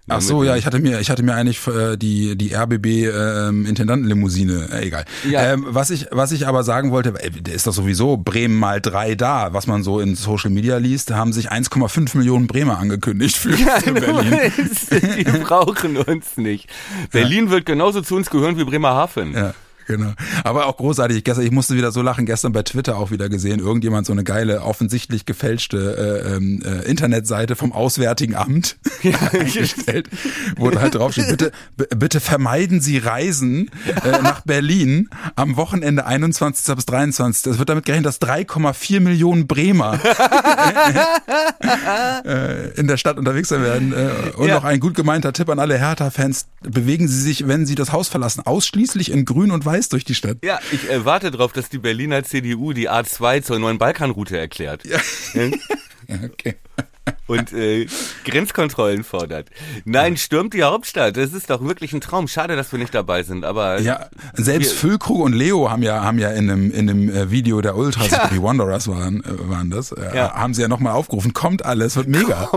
Ach so, ja, ich hatte mir, ich hatte mir eigentlich äh, die die RBB ähm, Intendantenlimousine, äh, egal. Ja. Ähm, was ich was ich aber sagen wollte, der ist doch sowieso Bremen mal drei da, was man so in Social Media liest, da haben sich 1,5 Millionen Bremer angekündigt für, für Berlin. die brauchen uns nicht. Berlin wird genauso zu uns gehören wie Bremerhaven. Ja. Genau. Aber auch großartig. Gestern, ich musste wieder so lachen. Gestern bei Twitter auch wieder gesehen. Irgendjemand so eine geile, offensichtlich gefälschte äh, ähm, äh, Internetseite vom Auswärtigen Amt eingestellt, wo da halt draufsteht, bitte, bitte vermeiden Sie Reisen äh, nach Berlin am Wochenende 21. bis 23. Es wird damit gerechnet, dass 3,4 Millionen Bremer äh, in der Stadt unterwegs sein werden. Äh, und Ja. noch ein gut gemeinter Tipp an alle Hertha-Fans. Bewegen Sie sich, wenn Sie das Haus verlassen, ausschließlich in grün und weiß durch die Stadt. Ja, ich äh, warte darauf, dass die Berliner CDU die A2 zur neuen Balkanroute erklärt. Ja. Ja, okay. Und äh, Grenzkontrollen fordert. Nein, stürmt die Hauptstadt. Das ist doch wirklich ein Traum. Schade, dass wir nicht dabei sind, aber Ja, selbst Füllkrug und Leo haben ja haben ja in einem in einem äh, Video der Ultras, die Wanderers waren äh, waren das, äh, Ja. haben sie ja nochmal aufgerufen. Kommt alles, wird mega.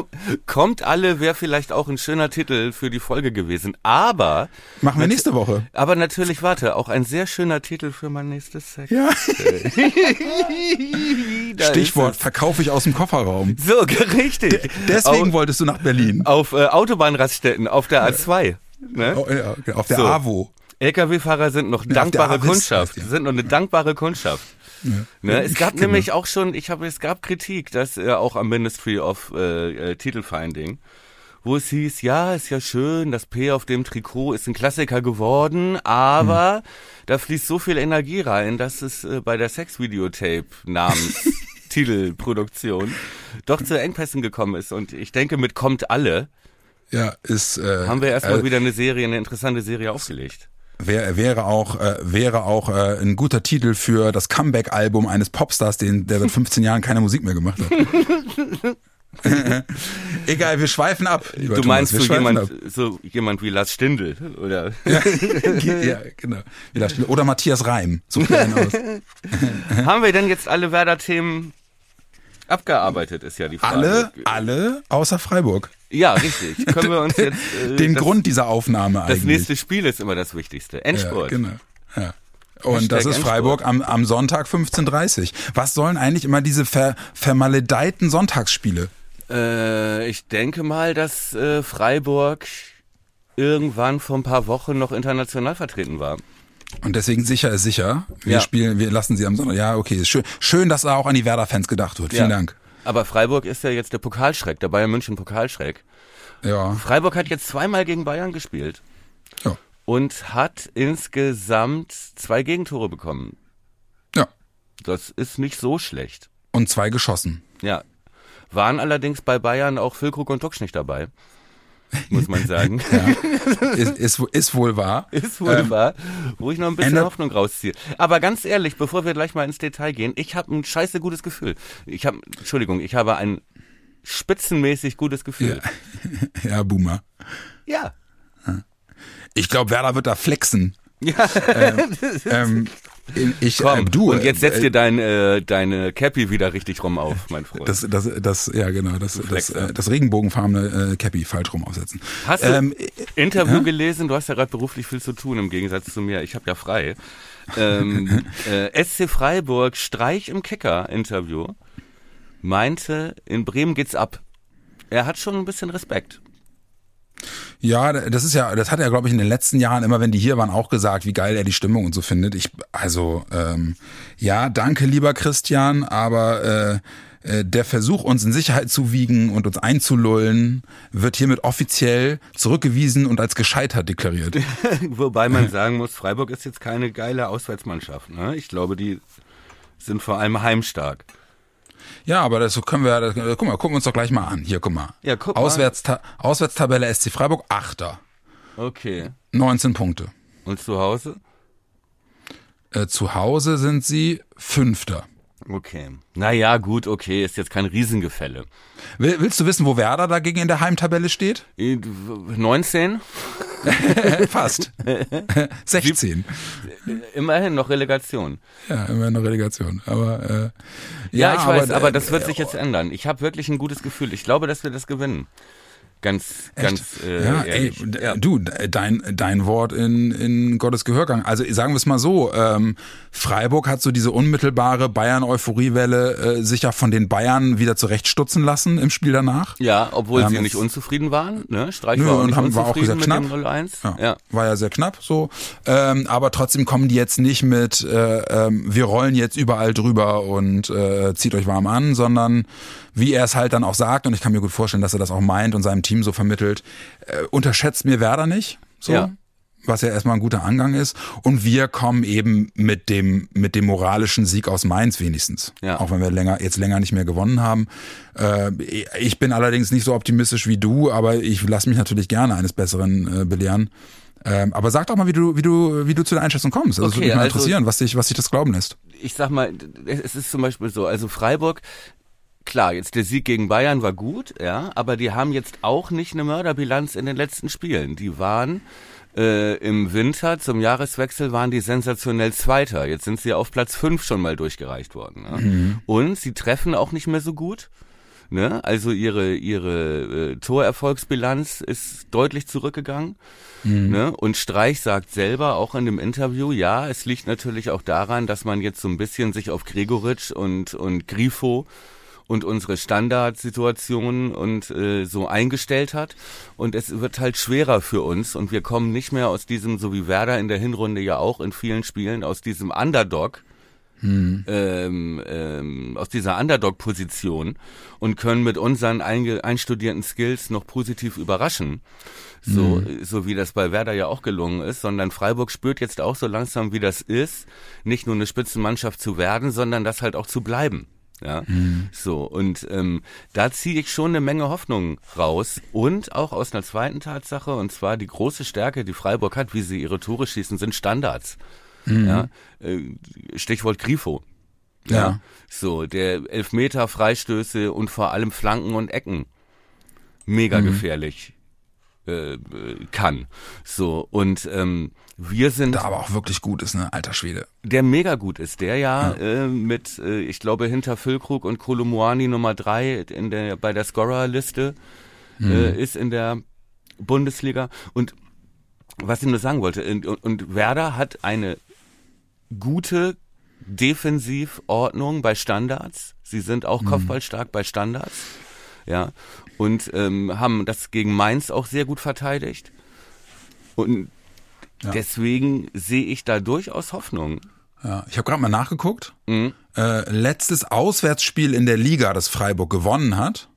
kommt alle wäre vielleicht auch ein schöner Titel für die Folge gewesen. Aber Machen wir nächste Woche. aber natürlich warte, auch ein sehr schöner Titel für mein nächstes Sex. Ja. Stichwort verkaufe ich aus dem Kofferraum. So, richtig. Deswegen auf, wolltest du nach Berlin. auf äh, Autobahnraststätten auf der A2. Ne? Oh, ja, auf der So. AWO. LKW-Fahrer sind noch der dankbare Kundschaft. heißt die. Sind noch eine dankbare Kundschaft. Ne, es gab Genau. nämlich auch schon, ich habe, es gab Kritik, dass äh, auch am Ministry of äh, äh, Titelfinding, wo es hieß, ja, ist ja schön, das P auf dem Trikot ist ein Klassiker geworden, aber da fließt so viel Energie rein, dass es äh, bei der Sex-Videotape namens Titelproduktion doch zu Engpässen gekommen ist. Und ich denke, mit kommt alle, Ja, ist äh, haben wir erstmal äh, wieder eine Serie, eine interessante Serie aufgelegt. Wär, wäre auch äh, wäre auch äh, ein guter Titel für das Comeback-Album eines Popstars, den der seit 15 Jahren keine Musik mehr gemacht hat. Egal, wir schweifen ab. Du Thomas, meinst so jemand, so jemand wie Lars Stindl, oder? Ab. ja, genau. Oder Matthias Reim. Aus. Haben wir denn jetzt alle Werder-Themen abgearbeitet, ist ja die Frage. Alle, alle außer Freiburg. Ja, richtig. Können wir uns jetzt, äh, Den das, Grund dieser Aufnahme das eigentlich. nächste Spiel ist immer das Wichtigste. ja, Endspurt. genau. Ja. Und das ist. Freiburg am, am Sonntag 15.30 Was sollen eigentlich immer diese ver, vermaledeiten Sonntagsspiele? Äh, ich denke mal, dass äh, Freiburg irgendwann vor ein paar Wochen noch international vertreten war. Und deswegen sicher ist sicher. Wir Ja. spielen, wir lassen sie am Sonntag. Ja, okay. Schön, schön, dass da auch an die Werder-Fans gedacht wird. Vielen Ja. Dank. Aber Freiburg ist ja jetzt der Pokalschreck, der Bayern München Pokalschreck. Ja. Freiburg hat jetzt zweimal gegen Bayern gespielt Ja. und hat insgesamt zwei Gegentore bekommen. Ja. Das ist nicht so schlecht. Und zwei geschossen. Ja. Waren allerdings bei Bayern auch Füllkrug und Duxch nicht dabei. Muss man sagen. ist, ist, ist wohl wahr. Ist wohl Ähm, wahr, wo ich noch ein bisschen Hoffnung rausziehe. Aber ganz ehrlich, bevor wir gleich mal ins Detail gehen, ich habe ein scheiße gutes Gefühl. Ich habe, Entschuldigung, ich habe ein spitzenmäßig gutes Gefühl. Ja, Boomer. Ja. Ich glaube, Werder wird da flexen. Ja. Ähm, ich, Komm, äh, du, und jetzt setz äh, dir dein, äh, deine Cappy wieder richtig rum auf, mein Freund. das, das, das, ja genau, das, das, äh, das regenbogenfarbene äh, Cappy falsch rum aufsetzen. Hast du Ähm, Interview gelesen? Du hast ja gerade beruflich viel zu tun im Gegensatz zu mir. Ich habe ja frei. Ähm, äh, SC Freiburg Streich im Kicker Interview meinte, in Bremen geht's ab. Er hat schon ein bisschen Respekt. Ja, das ist ja, das hat er, glaube ich, in den letzten Jahren immer, wenn die hier waren, auch gesagt, wie geil er die Stimmung und so findet. Ich, also, ähm, ja, danke, lieber Christian, aber äh, äh, der Versuch, uns in Sicherheit zu wiegen und uns einzulullen, wird hiermit offiziell zurückgewiesen und als gescheitert deklariert. Wobei man sagen muss, Freiburg ist jetzt keine geile Auswärtsmannschaft. Ne? Ich glaube, die sind vor allem heimstark. Ja, aber das können wir, das, guck mal, gucken wir uns doch gleich mal an. Hier, guck mal. Ja, guck mal. Auswärtsta Auswärtstabelle SC Freiburg, Achter. Okay. 19 Punkte. Und zu Hause? Äh, zu Hause sind sie Fünfter. Okay. Naja, gut, okay, ist jetzt kein Riesengefälle. Will, willst du wissen, wo Werder dagegen in der Heimtabelle steht? Äh, 19? Fast. 16. Immerhin noch Relegation. Ja, immer eine Relegation. Aber äh, Ja, ich weiß, aber, äh, das wird sich jetzt ändern. Ich habe wirklich ein gutes Gefühl. Ich glaube, dass wir das gewinnen. Ganz, ganz äh, ja, ey, ehrlich. ja. du, dein, dein Wort in, in Gottes Gehörgang. Also sagen wir es mal so, ähm, Freiburg hat so diese unmittelbare Bayern-Euphoriewelle äh, sich ja von den Bayern wieder zurechtstutzen lassen im Spiel danach. Ja, obwohl Wir sie nicht unzufrieden waren. Ne? Streich Nö, war auch und nicht haben- war auch dem 0-1. Ja, Ja. War ja sehr knapp so. Ähm, aber trotzdem kommen die jetzt nicht mit, äh, ähm, wir rollen jetzt überall drüber und äh, zieht euch warm an, sondern wie er es halt dann auch sagt, und ich kann mir gut vorstellen, dass er das auch meint und seinem Team so vermittelt, äh, unterschätzt mir Werder nicht. So. Ja. Was ja erstmal ein guter Angang ist. Und wir kommen eben mit dem, mit dem moralischen Sieg aus Mainz wenigstens. Ja. Auch wenn wir länger, jetzt länger nicht mehr gewonnen haben. Äh, ich bin allerdings nicht so optimistisch wie du, aber ich lasse mich natürlich gerne eines Besseren äh, belehren. Ähm, aber sag doch mal, wie du, wie du, wie du zu der Einschätzung kommst. Also Okay, würde mich mal also- interessieren, was dich, was dich das glauben lässt. ich sag mal, es ist zum Beispiel so, also Freiburg, klar, jetzt der Sieg gegen Bayern war gut, ja, aber die haben jetzt auch nicht eine Mörderbilanz in den letzten Spielen. Die waren äh, im Winter zum Jahreswechsel waren die sensationell Zweiter. Jetzt sind sie auf Platz fünf schon mal durchgereicht worden. Ne? Und sie treffen auch nicht mehr so gut. Ne? Also ihre ihre äh, Torerfolgsbilanz ist deutlich zurückgegangen. Ne? Und Streich sagt selber auch in dem Interview, ja, es liegt natürlich auch daran, dass man jetzt so ein bisschen sich auf Gregoritsch und und Grifo und unsere Standardsituationen und äh, so eingestellt hat. Und es wird halt schwerer für uns und wir kommen nicht mehr aus diesem, so wie Werder in der Hinrunde ja auch in vielen Spielen, aus diesem Underdog, ähm, ähm, aus dieser Underdog-Position und können mit unseren einstudierten Skills noch positiv überraschen. So, so wie das bei Werder ja auch gelungen ist, sondern Freiburg spürt jetzt auch so langsam, wie das ist, nicht nur eine Spitzenmannschaft zu werden, sondern das halt auch zu bleiben. Ja, so und ähm, da ziehe ich schon eine Menge Hoffnung raus und auch aus einer zweiten Tatsache und zwar die große Stärke, die Freiburg hat, wie sie ihre Tore schießen, sind Standards. Ja, äh, Stichwort Grifo. Ja. So, der Elfmeter, Freistöße und vor allem Flanken und Ecken. Mega gefährlich äh, kann. So, und ähm, wir sind Da aber auch wirklich gut ist, ne? Alter Schwede. der mega gut ist, der ja, Äh, mit, äh, ich glaube, hinter Füllkrug und Kolomuani Nummer drei in der, bei der Scorer-Liste äh, ist in der Bundesliga. Und was ich nur sagen wollte, und, und- und Werder hat eine gute Defensivordnung bei Standards. Sie sind auch kopfballstark bei Standards. ja, und ähm, haben das gegen Mainz auch sehr gut verteidigt. Und Ja. deswegen sehe ich da durchaus Hoffnung. Ja, ich habe gerade mal nachgeguckt. Mhm. Äh, letztes Auswärtsspiel in der Liga, das Freiburg gewonnen hat,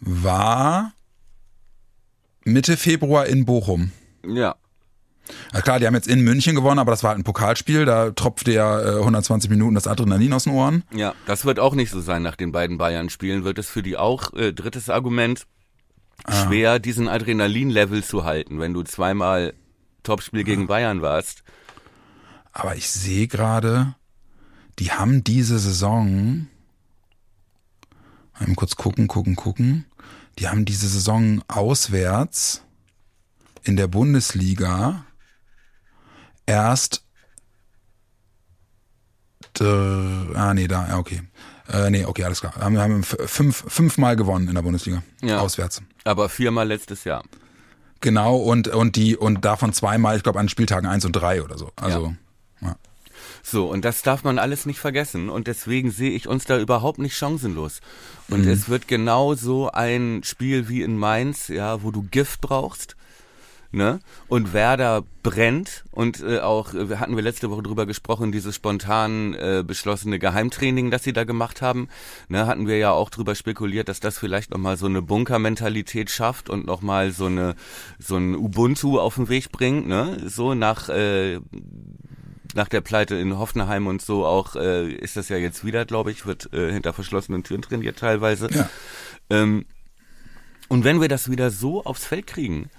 war Mitte Februar in Bochum. Ja, Ja, klar, die haben jetzt in München gewonnen, aber das war halt ein Pokalspiel. Da tropfte ja äh, 120 Minuten das Adrenalin aus den Ohren. ja, das wird auch nicht so sein nach den beiden Bayern-Spielen. Wird es für die auch, äh, drittes Argument, schwer, diesen Adrenalin-Level zu halten, wenn du zweimal Topspiel gegen Bayern warst. Aber ich sehe gerade, die haben diese Saison, mal kurz gucken, gucken, gucken, die haben diese Saison auswärts in der Bundesliga erst, dr- ah nee, da, ja, okay. Äh, nee, okay, alles klar. Haben, haben fünf, fünfmal gewonnen in der Bundesliga. Ja. Auswärts. Aber viermal letztes Jahr. Genau, und, und die, und davon zweimal, ich glaube, an Spieltagen eins und drei oder so. Also, ja. So, und das darf man alles nicht vergessen. Und deswegen sehe ich uns da überhaupt nicht chancenlos. Und es wird genau so ein Spiel wie in Mainz, ja, wo du Gift brauchst. Ne? Und Werder brennt und äh, auch, äh, hatten wir letzte Woche drüber gesprochen, dieses spontan äh, beschlossene Geheimtraining, das sie da gemacht haben, ne, hatten wir ja auch drüber spekuliert, dass das vielleicht nochmal so eine Bunkermentalität schafft und nochmal so eine so ein Ubuntu auf den Weg bringt, ne? So nach äh, nach der Pleite in Hoffenheim und so auch äh, ist das ja jetzt wieder, glaube ich, wird äh, hinter verschlossenen Türen trainiert teilweise. Ja. Ähm, und wenn wir das wieder so aufs Feld kriegen,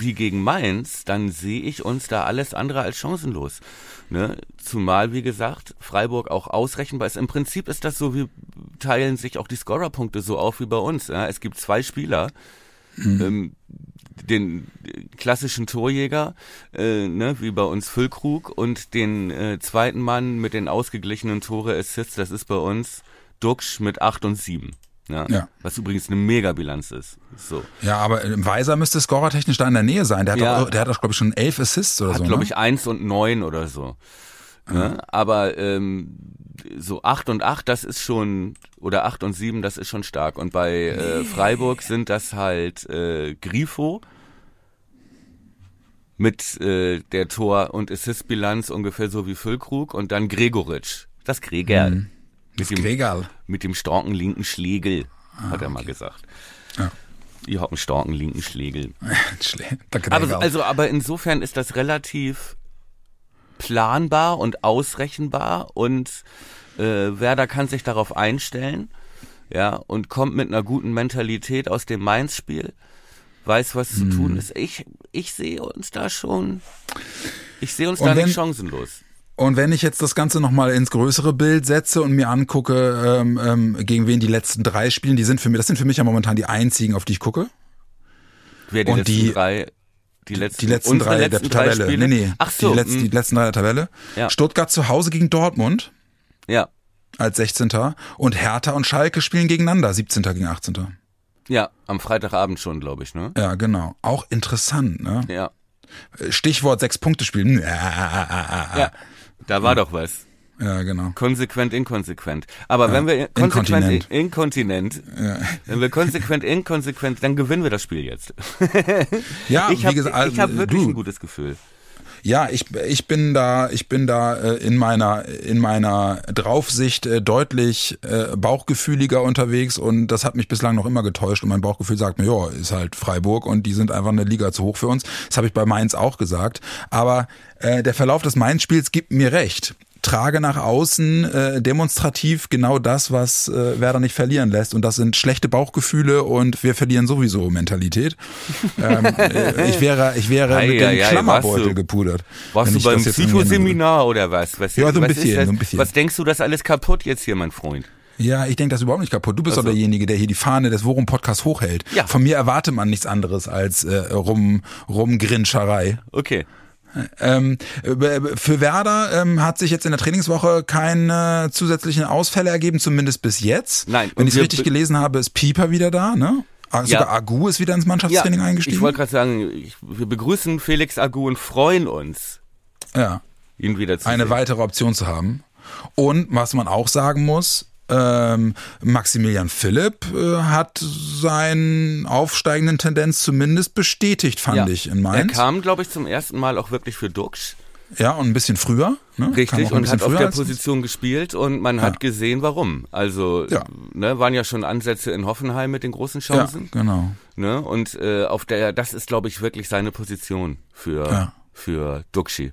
wie gegen Mainz, dann sehe ich uns da alles andere als chancenlos. Ne? Zumal, wie gesagt, Freiburg auch ausrechenbar ist. Im Prinzip ist das so, wie teilen sich auch die Scorerpunkte so auf wie bei uns. Ja? Es gibt zwei Spieler, ähm, den klassischen Torjäger, äh, ne, wie bei uns Füllkrug, und den äh, zweiten Mann mit den ausgeglichenen Tore-Assists, das ist bei uns Duxch mit 8 und 7. Ja, Ja. Was übrigens eine Megabilanz ist. So. Ja, aber im Weiser müsste scorertechnisch da in der Nähe sein. Der hat Ja. doch, der hat glaube ich, schon elf Assists oder Hat, so. glaube ne? ich, 1 und 9 oder so. Ne? Aber ähm, so 8 und 8, das ist schon, oder 8 und 7, das ist schon stark. Und bei äh, Freiburg sind das halt äh, Grifo mit äh, der Tor- und Assist-Bilanz ungefähr so wie Füllkrug und dann Gregoritsch. Das Gregerl. Mit dem, mit dem starken linken Schlegel, hat er mal gesagt. Ja. Ich hab einen starken linken Der Aber, also, aber insofern ist das relativ planbar und ausrechenbar und äh, Werder kann sich darauf einstellen, ja, und kommt mit einer guten Mentalität aus dem Mainz-Spiel, weiß, was zu Hm. tun ist. Ich, ich sehe uns da schon, ich sehe uns Und da wenn- nicht chancenlos. Und wenn ich jetzt das Ganze nochmal ins größere Bild setze und mir angucke, ähm, ähm, gegen wen die letzten drei spielen, die sind für mich, das sind für mich ja momentan die einzigen, auf die ich gucke. Wer die und letzten die- drei, die letzten, Die letzten drei letzten der Tabelle. drei Spiele? Nee, nee. Ach so, die, letzten, die letzten drei der Tabelle. Ja. Stuttgart zu Hause gegen Dortmund ja, als 16. Und Hertha und Schalke spielen gegeneinander, 17. gegen 18. ja, am Freitagabend schon, glaube ich, ne? Ja, genau. Auch interessant, ne? Ja, Stichwort sechs Punkte spielen. Ja, ja, da war doch was. ja genau. Konsequent, inkonsequent. Aber wenn wir konsequent, Inkontinent. inkontinent, wenn wir konsequent, inkonsequent, dann gewinnen wir das Spiel jetzt. Ja, ich habe hab wirklich du, ein gutes Gefühl. Ja, ich, ich bin da, ich bin da äh, in meiner in meiner Draufsicht äh, deutlich äh, bauchgefühliger unterwegs und das hat mich bislang noch immer getäuscht und mein Bauchgefühl sagt mir, ja, ist halt Freiburg und die sind einfach eine Liga zu hoch für uns. Das habe ich bei Mainz auch gesagt, aber äh, der Verlauf des Mainz-Spiels gibt mir recht. Trage nach außen äh, demonstrativ genau das, was äh, Werder nicht verlieren lässt. Und das sind schlechte Bauchgefühle und wir verlieren sowieso Mentalität. ähm, äh, ich wäre, ich wäre Ei, mit dem ei, ei, Klammerbeutel du- gepudert. Warst du beim Psychoseminar oder was? was Ja, so ein was bisschen, so ein bisschen. Was denkst du, das alles kaputt jetzt hier, mein Freund? Ja, ich denke das ist überhaupt nicht kaputt. Du bist doch derjenige, der hier die Fahne des Worum Podcasts hochhält. Ja. Von mir erwartet man nichts anderes als äh, rum rumgrinscherei. Okay. Ähm, äh, für Werder ähm, hat sich jetzt in der Trainingswoche keine zusätzlichen Ausfälle ergeben, zumindest bis jetzt. Nein, Wenn ich es richtig gelesen habe, ist Pieper wieder da, ne? Ah, Sogar Ja. Agu ist wieder ins Mannschaftstraining eingestiegen. ich wollte gerade sagen, ich, wir begrüßen Felix Agu und freuen uns, ja. ihn wieder zu eine sehen. weitere Option zu haben. Und was man auch sagen muss, Ähm, Maximilian Philipp äh, hat seinen aufsteigenden Tendenz zumindest bestätigt, fand Ja. ich in Mainz. Er kam, glaube ich, zum ersten Mal auch wirklich für Duxch. ja, und ein bisschen früher. Ne? Richtig, und hat auf der Position gespielt und man hat gesehen, warum. Also, Ja. ne, waren ja schon Ansätze in Hoffenheim mit den großen Ja, Chancen. genau. Ne? Und äh, auf der, das ist, glaube ich, wirklich seine Position für, Ja. Für Duxi.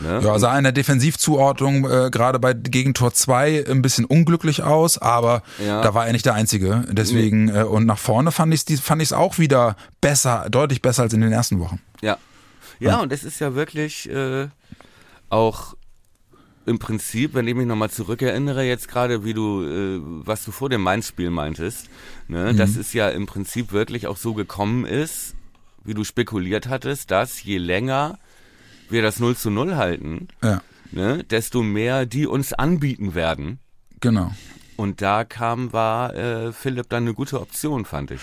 Ne? Ja, sah in der Defensivzuordnung äh, gerade bei Gegentor 2 ein bisschen unglücklich aus, aber Ja. da war er nicht der Einzige. Deswegen, äh, und nach vorne fand ich es fand ich's auch wieder besser, deutlich besser als in den ersten Wochen. Ja. Ja, und es ist ja wirklich äh, auch im Prinzip, wenn ich mich nochmal zurückerinnere, jetzt gerade, wie du, äh, was du vor dem Mainz-Spiel meintest, ne, dass es ja im Prinzip wirklich auch so gekommen ist, wie du spekuliert hattest, dass je länger wir das 0 zu 0 halten, Ja, ne, desto mehr die uns anbieten werden. genau. Und da kam, war äh, Philipp dann eine gute Option, fand ich.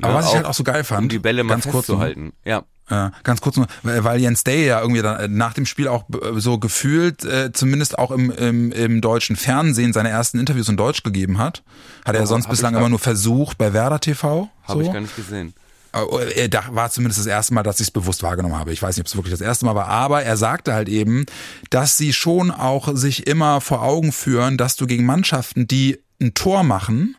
Ne, Aber was ich halt auch so geil fand, um die Bälle mal ganz kurz festzuhalten. Ja, Äh, ganz kurz nur, weil weil Jens Day ja irgendwie dann äh, nach dem Spiel auch äh, so gefühlt, äh, zumindest auch im, im, im deutschen Fernsehen, seine ersten Interviews in Deutsch gegeben hat. Hat er Oh, sonst hab bislang immer nur versucht bei Werder TV. habe so. ich gar nicht gesehen. Äh, Da war zumindest das erste Mal, dass ich es bewusst wahrgenommen habe. Ich weiß nicht, ob es wirklich das erste Mal war, aber er sagte halt eben, dass sie schon auch sich immer vor Augen führen, dass du gegen Mannschaften, die ein Tor machen,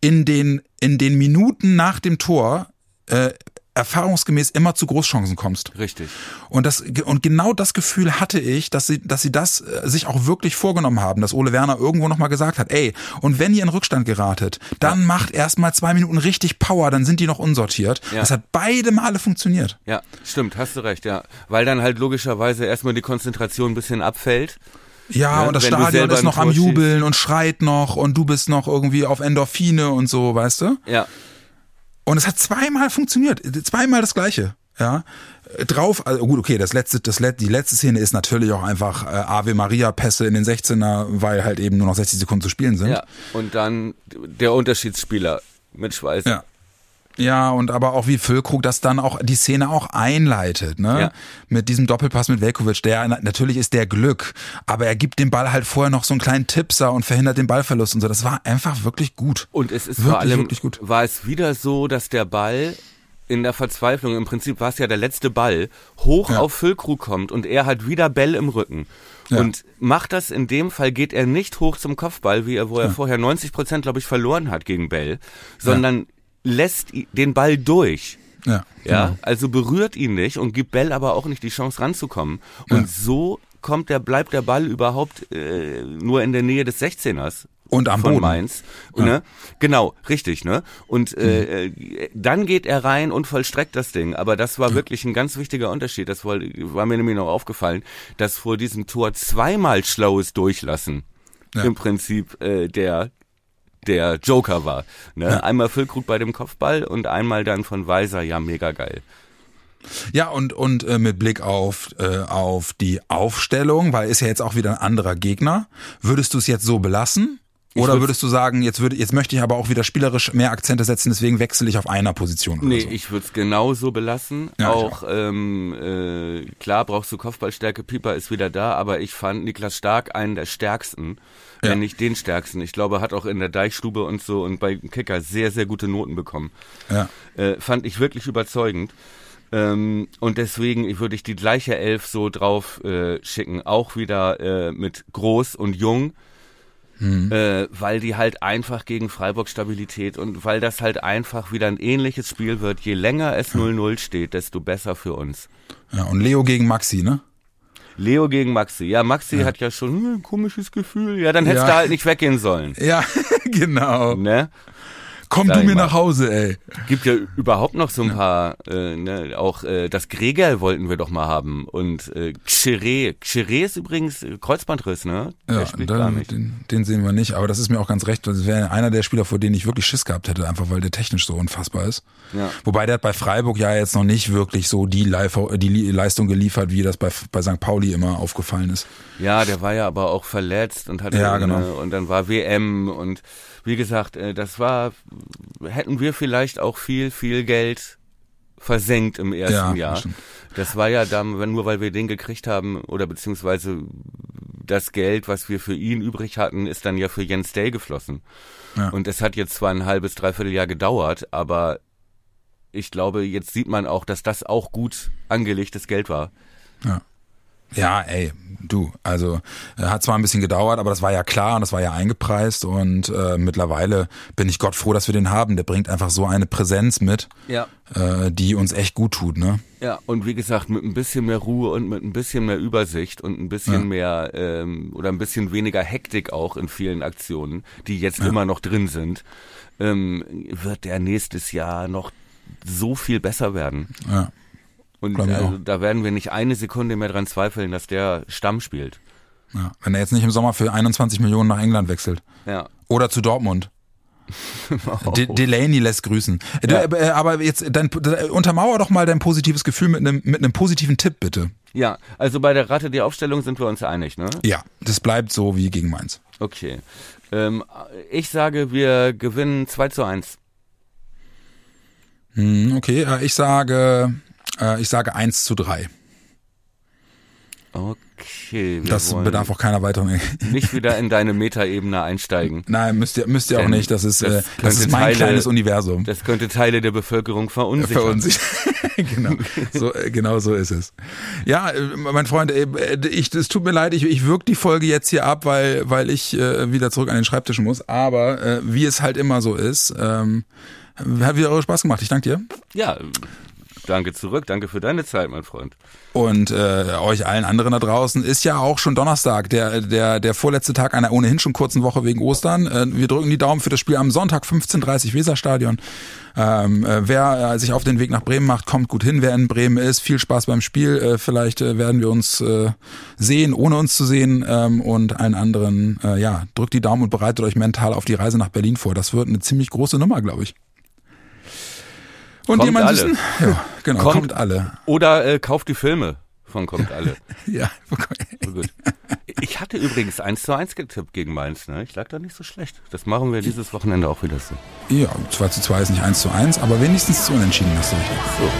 in den, in den Minuten nach dem Tor äh, erfahrungsgemäß immer zu Großchancen kommst. Richtig. Und das und genau das Gefühl hatte ich, dass sie dass sie das äh, sich auch wirklich vorgenommen haben, dass Ole Werner irgendwo noch mal gesagt hat, ey, und wenn ihr in Rückstand geratet, dann macht erst mal zwei Minuten richtig Power, dann sind die noch unsortiert. Ja. Das hat beide Male funktioniert. Ja, stimmt, hast du recht, ja. Weil dann halt logischerweise erstmal die Konzentration ein bisschen abfällt. Ja, Ja, und das Stadion ist noch am. Jubeln und schreit noch und du bist noch irgendwie auf Endorphine und so, weißt du? Ja, Und es hat zweimal funktioniert, zweimal das gleiche. Ja, drauf, also gut, okay, das letzte, das let, die letzte Szene ist natürlich auch einfach äh, Ave Maria Pässe in den 16er, weil halt eben nur noch 60 Sekunden zu spielen sind. ja. Und dann der Unterschiedsspieler mit Schweiß. Ja. Ja, und aber auch wie Füllkrug das dann auch die Szene auch einleitet, ne? Ja. Mit diesem Doppelpass mit Velkovic, der natürlich ist der Glück, aber er gibt dem Ball halt vorher noch so einen kleinen Tippser und verhindert den Ballverlust und so. Das war einfach wirklich gut. Und es ist Wirklich, vor allem, wirklich gut. war es wieder so, dass der Ball in der Verzweiflung, im Prinzip war es ja der letzte Ball, hoch Ja. auf Füllkrug kommt und er hat wieder Bell im Rücken. Ja. Und macht das in dem Fall, geht er nicht hoch zum Kopfball, wie er, wo er vorher 90 Prozent, glaube ich, verloren hat gegen Bell, sondern lässt den Ball durch. Ja. Ja, genau. also berührt ihn nicht und gibt Bell aber auch nicht die Chance ranzukommen. Und so kommt der, bleibt der Ball überhaupt äh, nur in der Nähe des 16ers. Und am von Boden. Mainz. Ja. Mhm. Ne? Genau, richtig, ne? Und äh, äh, dann geht er rein und vollstreckt das Ding. Aber das war wirklich ein ganz wichtiger Unterschied. Das war, war mir nämlich noch aufgefallen, dass vor diesem Tor zweimal schlaues Durchlassen Ja. im Prinzip äh, der der Joker war. Ne? Einmal Füllkrug bei dem Kopfball und einmal dann von Weiser, ja, mega geil. Ja, und, und äh, mit Blick auf, äh, auf die Aufstellung, weil ist ja jetzt auch wieder ein anderer Gegner, würdest du es jetzt so belassen? Oder würdest du sagen, jetzt, würde, jetzt möchte ich aber auch wieder spielerisch mehr Akzente setzen, deswegen wechsle ich auf einer Position Nee, so? ich würde es genauso belassen. Ja, ich auch ähm, äh, klar brauchst du Kopfballstärke, Pieper ist wieder da, aber ich fand Niklas Stark einen der stärksten, Ja. wenn nicht den stärksten. Ich glaube, er hat auch in der Deichstube und so und bei Kicker sehr, sehr gute Noten bekommen. Ja. Äh, fand ich wirklich überzeugend. Ähm, und deswegen würde ich die gleiche Elf so drauf äh, schicken, auch wieder äh, mit Groß und Jung, äh, weil die halt einfach gegen Freiburg Stabilität und weil das halt einfach wieder ein ähnliches Spiel wird. Je länger es 0-0 steht, desto besser für uns. ja. Und Leo gegen Maxi, ne? Leo gegen Maxi. Ja, Maxi hat ja schon hm, ein komisches Gefühl. Ja, dann hättest Ja. du halt nicht weggehen sollen. Ja, genau. Ne? Komm du mir mal. nach Hause, ey. Gibt ja überhaupt noch so ein paar, äh, ne, auch äh, das Gregel wollten wir doch mal haben. Und äh, Xere, Xere ist übrigens Kreuzbandriss, ne? Ja, dann, den, den sehen wir nicht, aber das ist mir auch ganz recht. Das wäre einer der Spieler, vor denen ich wirklich Schiss gehabt hätte, einfach weil der technisch so unfassbar ist. Ja. Wobei der hat bei Freiburg ja jetzt noch nicht wirklich so die, Live die Leistung geliefert, wie das bei, bei St. Pauli immer aufgefallen ist. Ja, der war ja aber auch verletzt und hatte Ja, genau. ne, und dann war WM und wie gesagt, äh, das war hätten wir vielleicht auch viel viel Geld versenkt im ersten Ja, Jahr. Das war ja dann, nur weil wir den gekriegt haben oder beziehungsweise das Geld, was wir für ihn übrig hatten, ist dann ja für Jens Day geflossen. Ja. Und es hat jetzt zwar ein halbes, dreiviertel Jahr gedauert, aber ich glaube, jetzt sieht man auch, dass das auch gut angelegtes Geld war. Ja. Ja, ey, du, also äh, hat zwar ein bisschen gedauert, aber das war ja klar und das war ja eingepreist und äh, mittlerweile bin ich Gott froh, dass wir den haben. Der bringt einfach so eine Präsenz mit, ja. äh, die uns echt gut tut, ne? Ja, und wie gesagt, mit ein bisschen mehr Ruhe und mit ein bisschen mehr Übersicht und ein bisschen ja. mehr ähm, oder ein bisschen weniger Hektik auch in vielen Aktionen, die jetzt ja. immer noch drin sind, ähm, wird der nächstes Jahr noch so viel besser werden. Ja. Und also, da werden wir nicht eine Sekunde mehr dran zweifeln, dass der Stamm spielt. Ja, wenn er jetzt nicht im Sommer für 21 Millionen nach England wechselt. Ja. Oder zu Dortmund. oh. De Delaney lässt grüßen. Ja. Du, äh, aber jetzt dein, untermauer doch mal dein positives Gefühl mit einem mit einem positiven Tipp bitte. Ja, also bei der Ratte die Aufstellung sind wir uns einig, ne? Ja, das bleibt so wie gegen Mainz. Okay. Ähm, ich sage, wir gewinnen 2 zu 1. Hm, okay, äh, ich sage äh, ich sage 1 zu 3. Okay. Das bedarf auch keiner weiteren. Nicht wieder in deine Metaebene einsteigen. Nein, müsst ihr, müsst ihr auch nicht. Das ist, das, äh, das ist mein Teile, kleines Universum. Das könnte Teile der Bevölkerung verunsichern. Verunsichern. genau. So, äh, genau so ist es. Ja, äh, mein Freund, ich, es tut mir leid, ich, ich wirke die Folge jetzt hier ab, weil, weil ich äh, wieder zurück an den Schreibtisch muss. Aber äh, wie es halt immer so ist, ähm, hat wieder Spaß gemacht. Ich danke dir. Ja, Danke zurück, danke für deine Zeit, mein Freund. Und äh, euch allen anderen da draußen ist ja auch schon Donnerstag, der der der vorletzte Tag einer ohnehin schon kurzen Woche wegen Ostern. Äh, wir drücken die Daumen für das Spiel am Sonntag 15:30 Weserstadion. Ähm, äh, wer äh, sich auf den Weg nach Bremen macht, kommt gut hin. Wer in Bremen ist, viel Spaß beim Spiel. Äh, vielleicht äh, werden wir uns äh, sehen, ohne uns zu sehen. Ähm, und allen anderen, äh, ja, drückt die Daumen und bereitet euch mental auf die Reise nach Berlin vor. Das wird eine ziemlich große Nummer, glaube ich. Und kommt jemand alle. Wissen? Ja, genau, kommt, kommt alle. Oder äh, kauft die Filme von kommt alle. ja, oh, gut. Ich hatte übrigens 1 zu 1 getippt gegen Mainz, ne? Ich lag da nicht so schlecht. Das machen wir dieses Wochenende auch wieder so. Ja, 2 zu 2 ist nicht 1 zu 1, aber wenigstens zu unentschieden hast du mich. So.